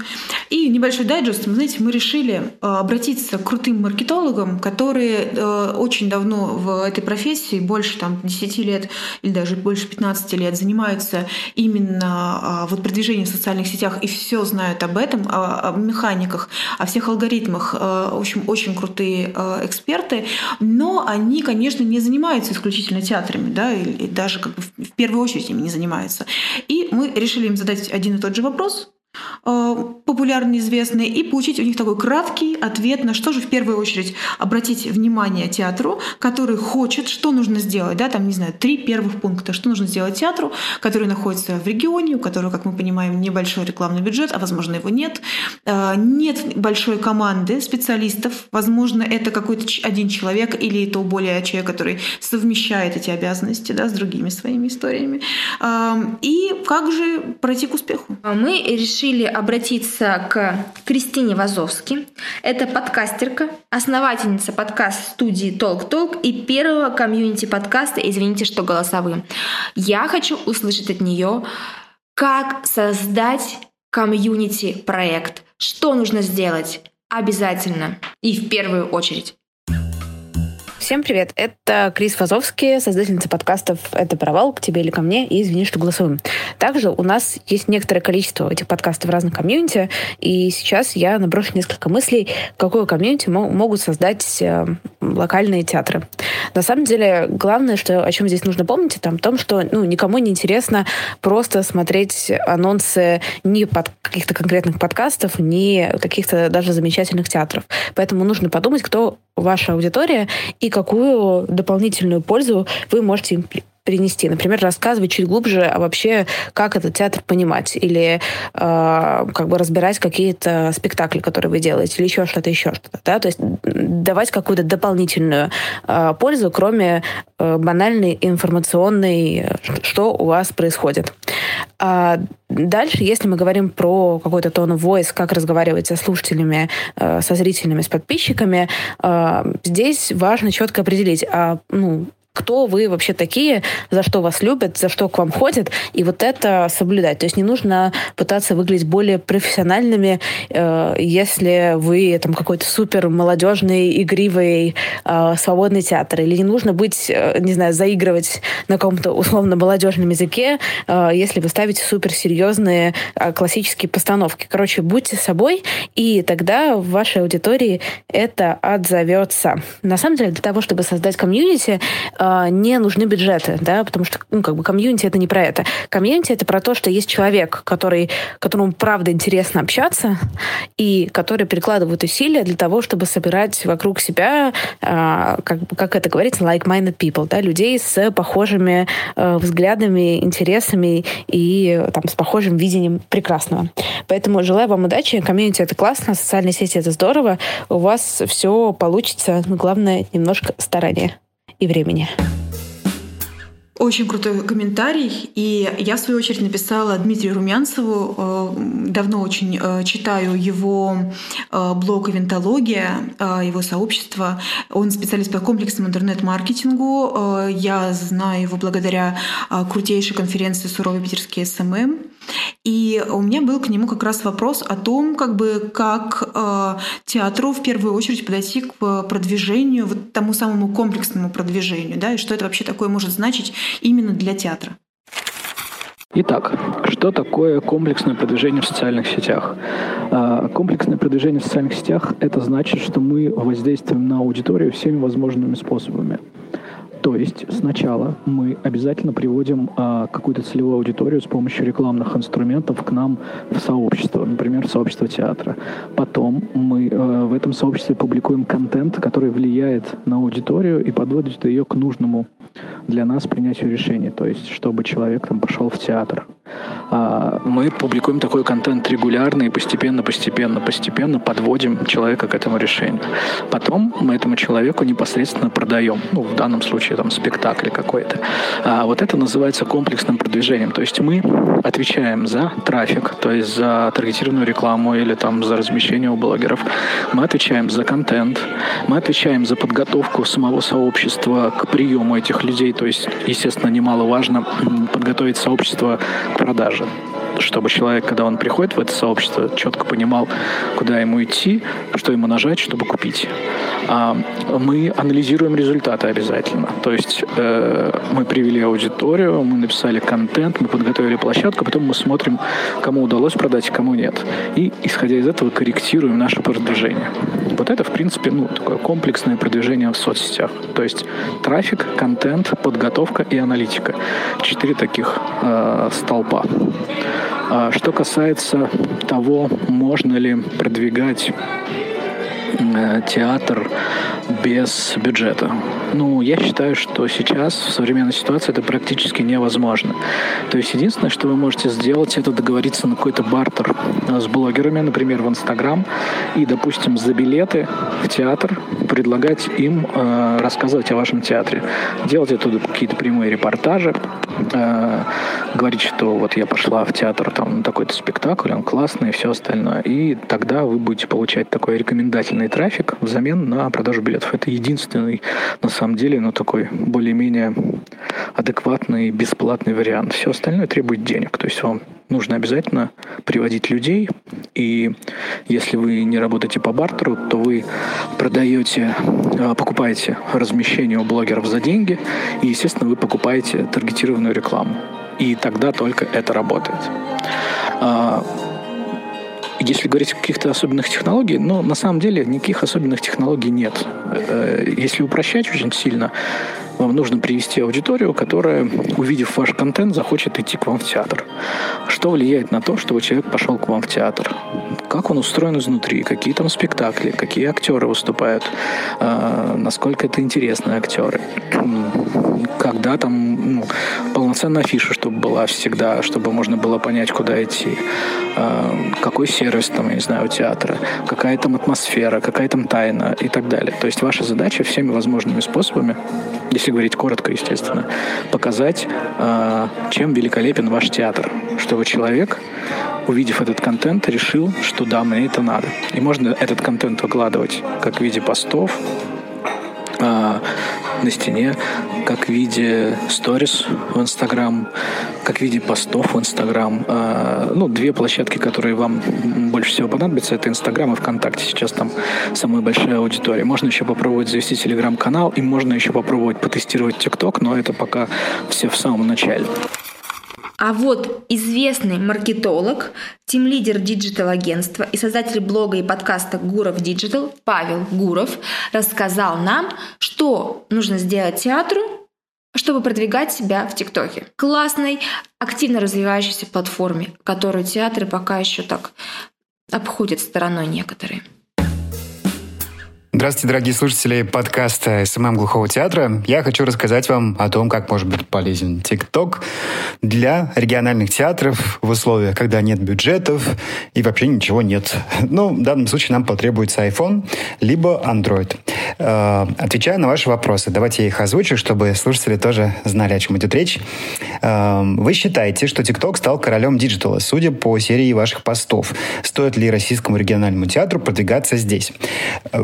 И небольшой дайджест. Вы знаете, мы решили э, обратиться к крутым маркетологам, которые э, очень давно в этой профессии, больше там 10 лет или даже больше 15 лет, занимаются именно э, вот продвижением в социальных сетях и все знают об этом, о, о механиках, о всех алгоритмах. В общем, очень крутые эксперты. Но они, конечно, не занимаются исключительно театрами, да, и даже как бы в первую очередь ими не занимаются. И мы решили им задать один и тот же вопрос, Э, популярные, известные, и получить у них такой краткий ответ на что же в первую очередь обратить внимание театру, который хочет, что нужно сделать, да, там, не знаю, три первых пункта, что нужно сделать театру, который находится в регионе, у которого, как мы понимаем, небольшой рекламный бюджет, а возможно его нет, э, нет большой команды специалистов, возможно, это какой-то один человек или то более человек, который совмещает эти обязанности, да, с другими своими историями. Эм, и как же пройти к успеху? Мы решили решили обратиться к Кристине Вазовски. Это подкастерка, основательница подкаст-студии Talk и первого комьюнити подкаста «Извините, что голосовым». Я хочу услышать от нее, как создать комьюнити проект, что нужно сделать обязательно и в первую очередь. Всем привет! Это Крис Фазовский, создательница подкастов «Это провал, к тебе или ко мне» и «Извини, что голосовым». Также у нас есть некоторое количество этих подкастов в разных комьюнити, и сейчас я наброшу несколько мыслей, какое комьюнити могут создать э, локальные театры. На самом деле, главное, что, о чем здесь нужно помнить, это о том, что ну, никому не интересно просто смотреть анонсы ни под каких-то конкретных подкастов, ни каких-то даже замечательных театров. Поэтому нужно подумать, кто ваша аудитория и какую дополнительную пользу вы можете им принести. Например, рассказывать чуть глубже а вообще, как этот театр понимать, или э, как бы разбирать какие-то спектакли, которые вы делаете, или еще что-то, еще что-то. Да? То есть давать какую-то дополнительную э, пользу, кроме э, банальной информационной, что у вас происходит. А дальше, если мы говорим про какой-то тон voice, как разговаривать со слушателями, э, со зрителями, с подписчиками, э, здесь важно четко определить, а, ну, кто вы вообще такие, за что вас любят, за что к вам ходят, и вот это соблюдать. То есть не нужно пытаться выглядеть более профессиональными, э, если вы там какой-то супер молодежный, игривый, э, свободный театр, или не нужно быть, э, не знаю, заигрывать на каком-то условно молодежном языке, э, если вы ставите супер серьезные э, классические постановки. Короче, будьте собой, и тогда в вашей аудитории это отзовется. На самом деле, для того, чтобы создать комьюнити, а, не нужны бюджеты, да, потому что, ну, как бы комьюнити это не про это. Комьюнити это про то, что есть человек, который, которому правда интересно общаться, и который прикладывает усилия для того, чтобы собирать вокруг себя, а, как, как это говорится, like-minded people, да, людей с похожими а, взглядами, интересами и там, с похожим видением прекрасного. Поэтому желаю вам удачи. Комьюнити это классно, социальные сети это здорово. У вас все получится. Главное, немножко старания и времени. Очень крутой комментарий. И я, в свою очередь, написала Дмитрию Румянцеву. Э, давно очень э, читаю его э, блог «Ивентология», его сообщество. Он специалист по комплексному интернет-маркетингу. Я знаю его благодаря крутейшей конференции «Суровый питерский СММ». И у меня был к нему как раз вопрос о том, как бы как э, театру в первую очередь подойти к продвижению, вот тому самому комплексному продвижению, да, и что это вообще такое может значить именно для театра. Итак, что такое комплексное продвижение в социальных сетях? А, комплексное продвижение в социальных сетях – это значит, что мы воздействуем на аудиторию всеми возможными способами. То есть сначала мы обязательно приводим а, какую-то целевую аудиторию с помощью рекламных инструментов к нам в сообщество, например, в сообщество театра. Потом мы а, в этом сообществе публикуем контент, который влияет на аудиторию и подводит ее к нужному для нас принятию решений. То есть, чтобы человек там пошел в театр. А, мы публикуем такой контент регулярно и постепенно, постепенно, постепенно подводим человека к этому решению. Потом мы этому человеку непосредственно продаем. Ну, в данном случае случае там спектакль какой-то. А вот это называется комплексным продвижением. То есть мы отвечаем за трафик, то есть за таргетированную рекламу или там за размещение у блогеров. Мы отвечаем за контент, мы отвечаем за подготовку самого сообщества к приему этих людей. То есть, естественно, немаловажно подготовить сообщество к продаже чтобы человек, когда он приходит в это сообщество, четко понимал, куда ему идти, что ему нажать, чтобы купить. А мы анализируем результаты обязательно. То есть э, мы привели аудиторию, мы написали контент, мы подготовили площадку, потом мы смотрим, кому удалось продать, кому нет. И, исходя из этого, корректируем наше продвижение. Вот это, в принципе, ну, такое комплексное продвижение в соцсетях. То есть трафик, контент, подготовка и аналитика. Четыре таких э, столпа. А что касается того, можно ли продвигать э, театр без бюджета. Ну, я считаю, что сейчас в современной ситуации это практически невозможно. То есть единственное, что вы можете сделать, это договориться на какой-то бартер с блогерами, например, в Инстаграм, и, допустим, за билеты в театр предлагать им э, рассказывать о вашем театре. Делать оттуда какие-то прямые репортажи, э, говорить, что вот я пошла в театр, там такой-то спектакль, он классный и все остальное. И тогда вы будете получать такой рекомендательный трафик взамен на продажу билетов билетов. Это единственный, на самом деле, ну, такой более-менее адекватный, бесплатный вариант. Все остальное требует денег. То есть вам нужно обязательно приводить людей, и если вы не работаете по бартеру, то вы продаете, а, покупаете размещение у блогеров за деньги, и, естественно, вы покупаете таргетированную рекламу. И тогда только это работает. Если говорить о каких-то особенных технологиях, ну, на самом деле никаких особенных технологий нет. Э, если упрощать очень сильно, вам нужно привести аудиторию, которая, увидев ваш контент, захочет идти к вам в театр. Что влияет на то, чтобы человек пошел к вам в театр? Как он устроен изнутри? Какие там спектакли? Какие актеры выступают? Э, насколько это интересные актеры? Когда там ну, полноценная афиша, чтобы была всегда, чтобы можно было понять, куда идти. Э, какой сервис там, я не знаю, у театра? Какая там атмосфера? Какая там тайна? И так далее. То есть ваша задача всеми возможными способами, если если говорить коротко, естественно, показать, а, чем великолепен ваш театр, чтобы человек, увидев этот контент, решил, что да, мне это надо. И можно этот контент выкладывать как в виде постов, а, на стене, как в виде сторис в Инстаграм, как в виде постов в Инстаграм. А, ну, две площадки, которые вам больше всего понадобятся, это Инстаграм и ВКонтакте. Сейчас там самая большая аудитория. Можно еще попробовать завести Телеграм-канал, и можно еще попробовать потестировать ТикТок, но это пока все в самом начале. А вот известный маркетолог, тим-лидер digital-агентства и создатель блога и подкаста «Гуров Digital» Павел Гуров рассказал нам, что нужно сделать театру, чтобы продвигать себя в ТикТоке. Классной, активно развивающейся платформе, которую театры пока еще так обходят стороной некоторые. Здравствуйте, дорогие слушатели подкаста СММ Глухого театра. Я хочу рассказать вам о том, как может быть полезен ТикТок для региональных театров в условиях, когда нет бюджетов и вообще ничего нет. Ну, в данном случае нам потребуется iPhone либо Android. Э, отвечая на ваши вопросы, давайте я их озвучу, чтобы слушатели тоже знали, о чем идет речь. Э, вы считаете, что ТикТок стал королем диджитала, судя по серии ваших постов. Стоит ли российскому региональному театру продвигаться здесь? Э,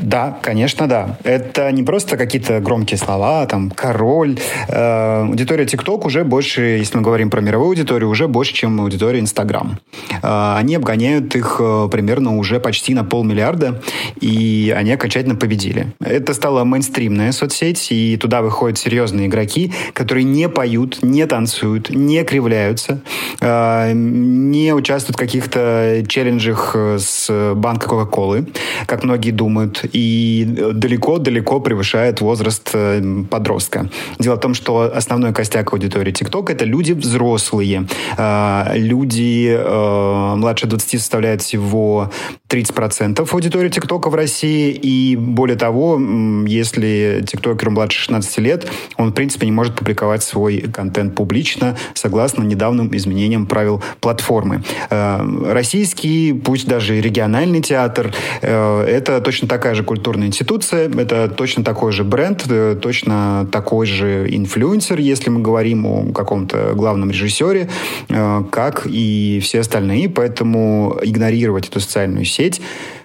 да, конечно, да. Это не просто какие-то громкие слова, там, король. Э, аудитория ТикТок уже больше, если мы говорим про мировую аудиторию, уже больше, чем аудитория Инстаграм. Э, они обгоняют их э, примерно уже почти на полмиллиарда, и они окончательно победили. Это стала мейнстримная соцсеть, и туда выходят серьезные игроки, которые не поют, не танцуют, не кривляются, э, не участвуют в каких-то челленджах с банка Кока-Колы, как многие думают, и далеко-далеко превышает возраст э, подростка. Дело в том, что основной костяк аудитории TikTok это люди взрослые. Э, люди э, младше 20 составляют всего 30% аудитории ТикТока в России, и более того, если тиктокеру младше 16 лет, он, в принципе, не может публиковать свой контент публично, согласно недавним изменениям правил платформы. Российский, пусть даже региональный театр, это точно такая же культурная институция, это точно такой же бренд, э, точно такой же инфлюенсер, если мы говорим о каком-то главном режиссере, как и все остальные, поэтому игнорировать эту социальную сеть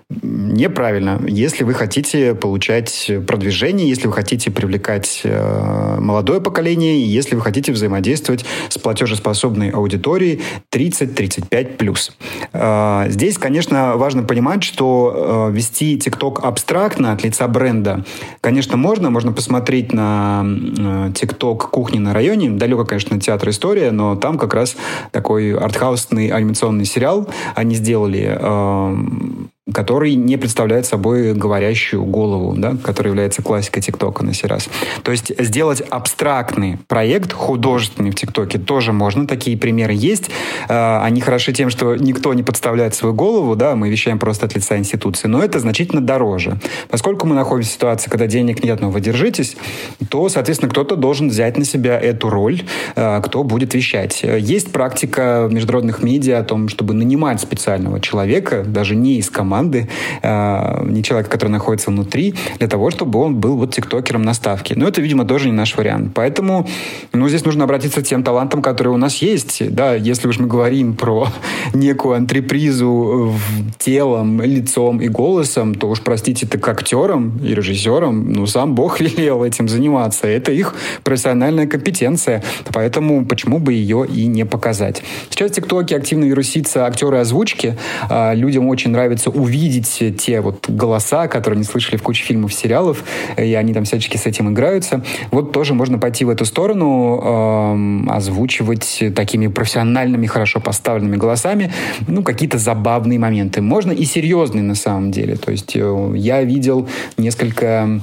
неправильно. Если вы хотите получать продвижение, если вы хотите привлекать э, молодое поколение, если вы хотите взаимодействовать с платежеспособной аудиторией 30-35+. Э, здесь, конечно, важно понимать, что э, вести TikTok абстрактно от лица бренда, конечно, можно. Можно посмотреть на э, TikTok «Кухни на районе». Далеко, конечно, театр «История», но там как раз такой артхаусный анимационный сериал они сделали э, который не представляет собой говорящую голову, да, который является классикой ТикТока на сей раз. То есть сделать абстрактный проект художественный в ТикТоке тоже можно. Такие примеры есть. А, они хороши тем, что никто не подставляет свою голову, да, мы вещаем просто от лица институции, но это значительно дороже. Поскольку мы находимся в ситуации, когда денег нет, но вы держитесь, то, соответственно, кто-то должен взять на себя эту роль, а, кто будет вещать. Есть практика международных медиа о том, чтобы нанимать специального человека, даже не из команды, команды, э, не человека, который находится внутри, для того, чтобы он был вот тиктокером на ставке. Но это, видимо, тоже не наш вариант. Поэтому, ну, здесь нужно обратиться к тем талантам, которые у нас есть. Да, если уж мы говорим про некую антрепризу телом, лицом и голосом, то уж, простите, так актерам и режиссерам, ну, сам Бог велел этим заниматься. Это их профессиональная компетенция. Поэтому почему бы ее и не показать? Сейчас в ТикТоке активно вирусится актеры озвучки. А, людям очень нравится увидеть те вот голоса, которые они слышали в куче фильмов, сериалов, и они там всячески с этим играются. Вот тоже можно пойти в эту сторону, э, озвучивать такими профессиональными, хорошо поставленными голосами, ну, какие-то забавные моменты. Можно и серьезные на самом деле. То есть э, я видел несколько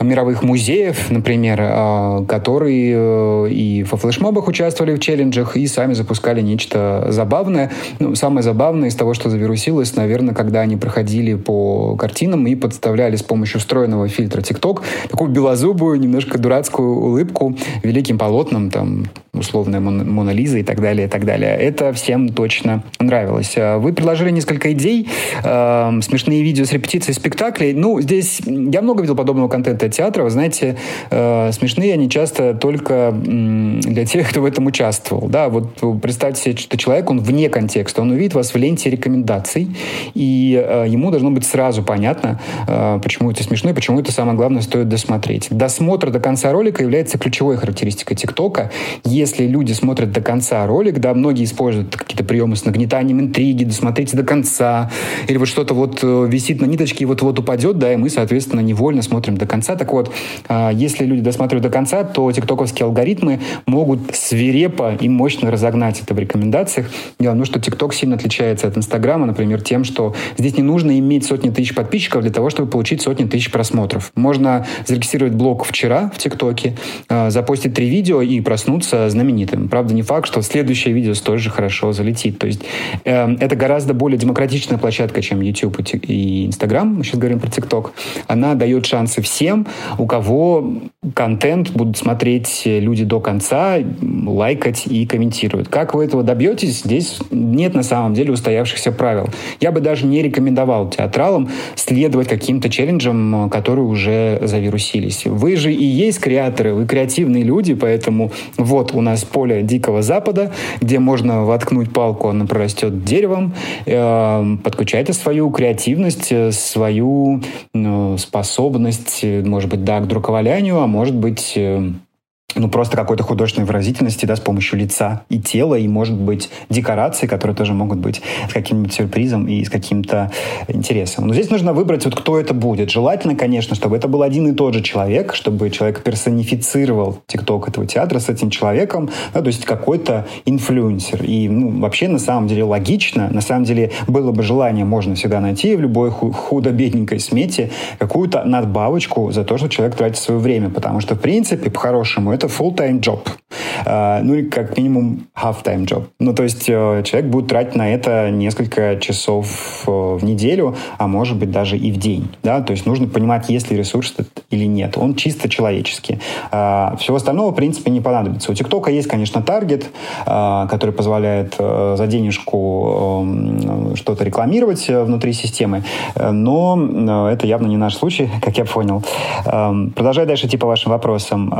мировых музеев, например, а, которые э, и во флешмобах участвовали в челленджах, и сами запускали нечто забавное. Ну, самое забавное из того, что завирусилось, наверное, когда они проходили по картинам и подставляли с помощью встроенного фильтра TikTok такую белозубую, немножко дурацкую улыбку великим полотнам, там, условная Мон Мона Лиза и так далее, и так далее. Это всем точно нравилось. А вы предложили несколько идей, э, смешные видео с репетицией спектаклей. Ну, здесь я много видел подобного контента театра. Вы знаете, э, смешные они часто только э, для тех, кто в этом участвовал. Да, вот представьте себе, что человек, он вне контекста, он увидит вас в ленте рекомендаций, и э, ему должно быть сразу понятно, э, почему это смешно и почему это самое главное стоит досмотреть. Досмотр до конца ролика является ключевой характеристикой ТикТока если люди смотрят до конца ролик, да, многие используют какие-то приемы с нагнетанием интриги, досмотрите до конца, или вот что-то вот э, висит на ниточке и вот-вот упадет, да, и мы, соответственно, невольно смотрим до конца. Так вот, а, если люди досматривают до конца, то тиктоковские алгоритмы могут свирепо и мощно разогнать это в рекомендациях. Дело в том, что тикток сильно отличается от инстаграма, например, тем, что здесь не нужно иметь сотни тысяч подписчиков для того, чтобы получить сотни тысяч просмотров. Можно зарегистрировать блог вчера в тиктоке, а, запостить три видео и проснуться знаменитым. Правда, не факт, что следующее видео столь же хорошо залетит. То есть э, это гораздо более демократичная площадка, чем YouTube и Instagram. Мы сейчас говорим про TikTok. Она дает шансы всем, у кого контент будут смотреть люди до конца, лайкать и комментируют. Как вы этого добьетесь? Здесь нет на самом деле устоявшихся правил. Я бы даже не рекомендовал театралам следовать каким-то челленджам, которые уже завирусились. Вы же и есть креаторы, вы креативные люди, поэтому вот у нас поле Дикого Запада, где можно воткнуть палку, она прорастет деревом. Э, подключайте свою креативность, э, свою ну, способность, э, может быть, да, к друковалянию, а может быть, ну, просто какой-то художественной выразительности, да, с помощью лица и тела, и, может быть, декорации, которые тоже могут быть с каким-нибудь сюрпризом и с каким-то интересом. Но здесь нужно выбрать, вот кто это будет. Желательно, конечно, чтобы это был один и тот же человек, чтобы человек персонифицировал тикток этого театра с этим человеком, да, то есть какой-то инфлюенсер. И ну, вообще, на самом деле, логично, на самом деле, было бы желание, можно всегда найти в любой худо-бедненькой смете какую-то надбавочку за то, что человек тратит свое время, потому что, в принципе, по-хорошему, это full-time job. Uh, ну, как минимум half-time job. Ну, то есть uh, человек будет тратить на это несколько часов uh, в неделю, а может быть даже и в день. Да? То есть нужно понимать, есть ли ресурс или нет. Он чисто человеческий. Всего остального, в принципе, не понадобится. У ТикТока есть, конечно, таргет, который позволяет за денежку um, что-то рекламировать внутри системы, но это явно не наш случай, как я понял. Um, продолжая дальше идти по вашим вопросам.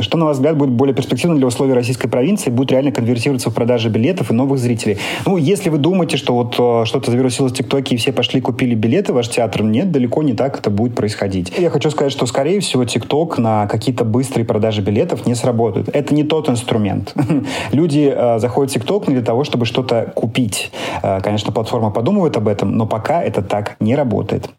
Что, на ваш взгляд, будет более перспективно для условий российской провинции? Будет реально конвертироваться в продаже билетов и новых зрителей? Ну, если вы думаете, что вот э, что-то завирусилось в ТикТоке и все пошли купили билеты в ваш театр, нет, далеко не так это будет происходить. Я хочу сказать, что, скорее всего, ТикТок на какие-то быстрые продажи билетов не сработает. Это не тот инструмент. Люди э, заходят в ТикТок не для того, чтобы что-то купить. Э, конечно, платформа подумывает об этом, но пока это так не работает.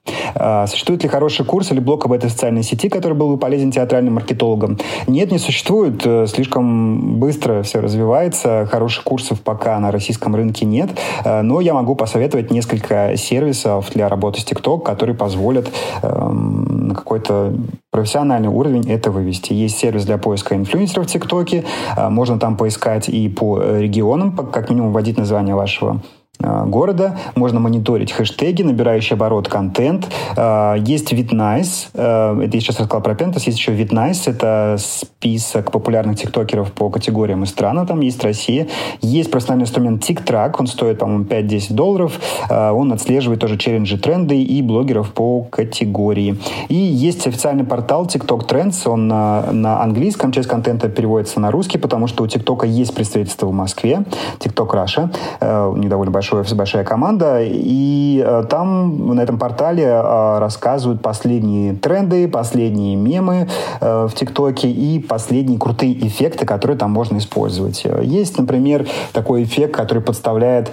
Существует ли хороший курс или блок об этой социальной сети, который был бы полезен театральным маркетологам? Нет, не существует. Э, слишком быстро все развивается. Хороших курсов пока на российском рынке нет. Э, но я могу посоветовать несколько сервисов для работы с TikTok, которые позволят эм, на какой-то профессиональный уровень это вывести. Есть сервис для поиска инфлюенсеров в ТикТоке. Э, можно там поискать и по регионам, как минимум вводить название вашего города. Можно мониторить хэштеги, набирающий оборот контент. Э, есть VidNice. Э, это я сейчас рассказал про Pentas. Есть еще VidNice. Это список популярных тиктокеров по категориям и странам. Там есть Россия. Есть профессиональный инструмент TikTok. Он стоит, по-моему, 5-10 долларов. Он отслеживает тоже челленджи, тренды и блогеров по категории. И есть официальный портал TikTok Trends. Он на, на английском. Часть контента переводится на русский, потому что у TikTok есть представительство в Москве. TikTok Russia. У них довольно большой большой, большая команда, и э, там на этом портале э, рассказывают последние тренды, последние мемы э, в ТикТоке и последние крутые эффекты, которые там можно использовать. Есть, например, такой эффект, который подставляет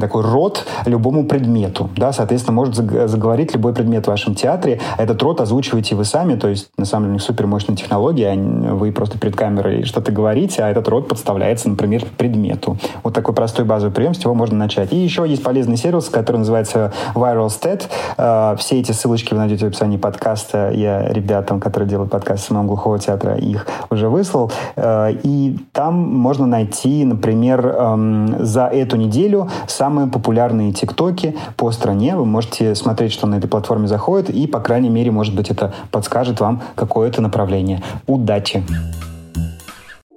такой рот любому предмету. Да, соответственно, может заговорить любой предмет в вашем театре. Этот рот озвучиваете вы сами, то есть, на самом деле, супер мощная технология. Вы просто перед камерой что-то говорите, а этот рот подставляется, например, предмету. Вот такой простой базовый прием, с него можно начать. И еще есть полезный сервис, который называется ViralStat. Э, все эти ссылочки вы найдете в описании подкаста. Я ребятам, которые делают подкаст самого глухого театра, их уже выслал. Э, и там можно найти, например, эм, за эту неделю самые популярные тиктоки по стране. Вы можете смотреть, что на этой платформе заходит, и, по крайней мере, может быть, это подскажет вам какое-то направление. Удачи!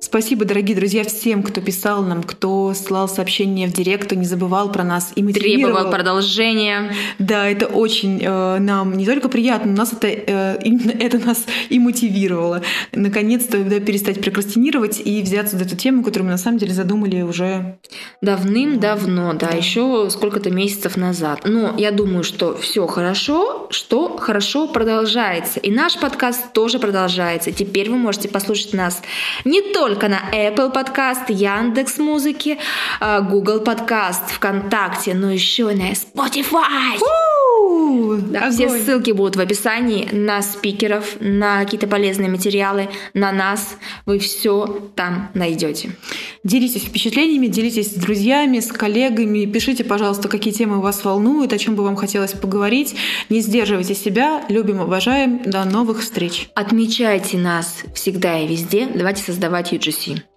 Спасибо, дорогие друзья, всем, кто писал нам, кто слал сообщения в директ, кто не забывал про нас и мотивировал. Требовал продолжения. Да, это очень э, нам не только приятно, но нас это, э, именно это нас и мотивировало. Наконец-то да, перестать прокрастинировать и взяться за эту тему, которую мы на самом деле задумали уже давным-давно, да, да. еще сколько-то месяцев назад. Но я думаю, что все хорошо, что хорошо продолжается. И наш подкаст тоже продолжается. Теперь вы можете послушать нас не только только на Apple Podcast, Яндекс Музыки, а, Google Podcast, ВКонтакте, но еще и на Spotify. Да, все ссылки будут в описании на спикеров, на какие-то полезные материалы, на нас. Вы все там найдете. Делитесь впечатлениями, делитесь с друзьями, с коллегами. Пишите, пожалуйста, какие темы вас волнуют, о чем бы вам хотелось поговорить. Не сдерживайте себя. Любим, уважаем. До новых встреч. Отмечайте нас всегда и везде. Давайте создавать 执行。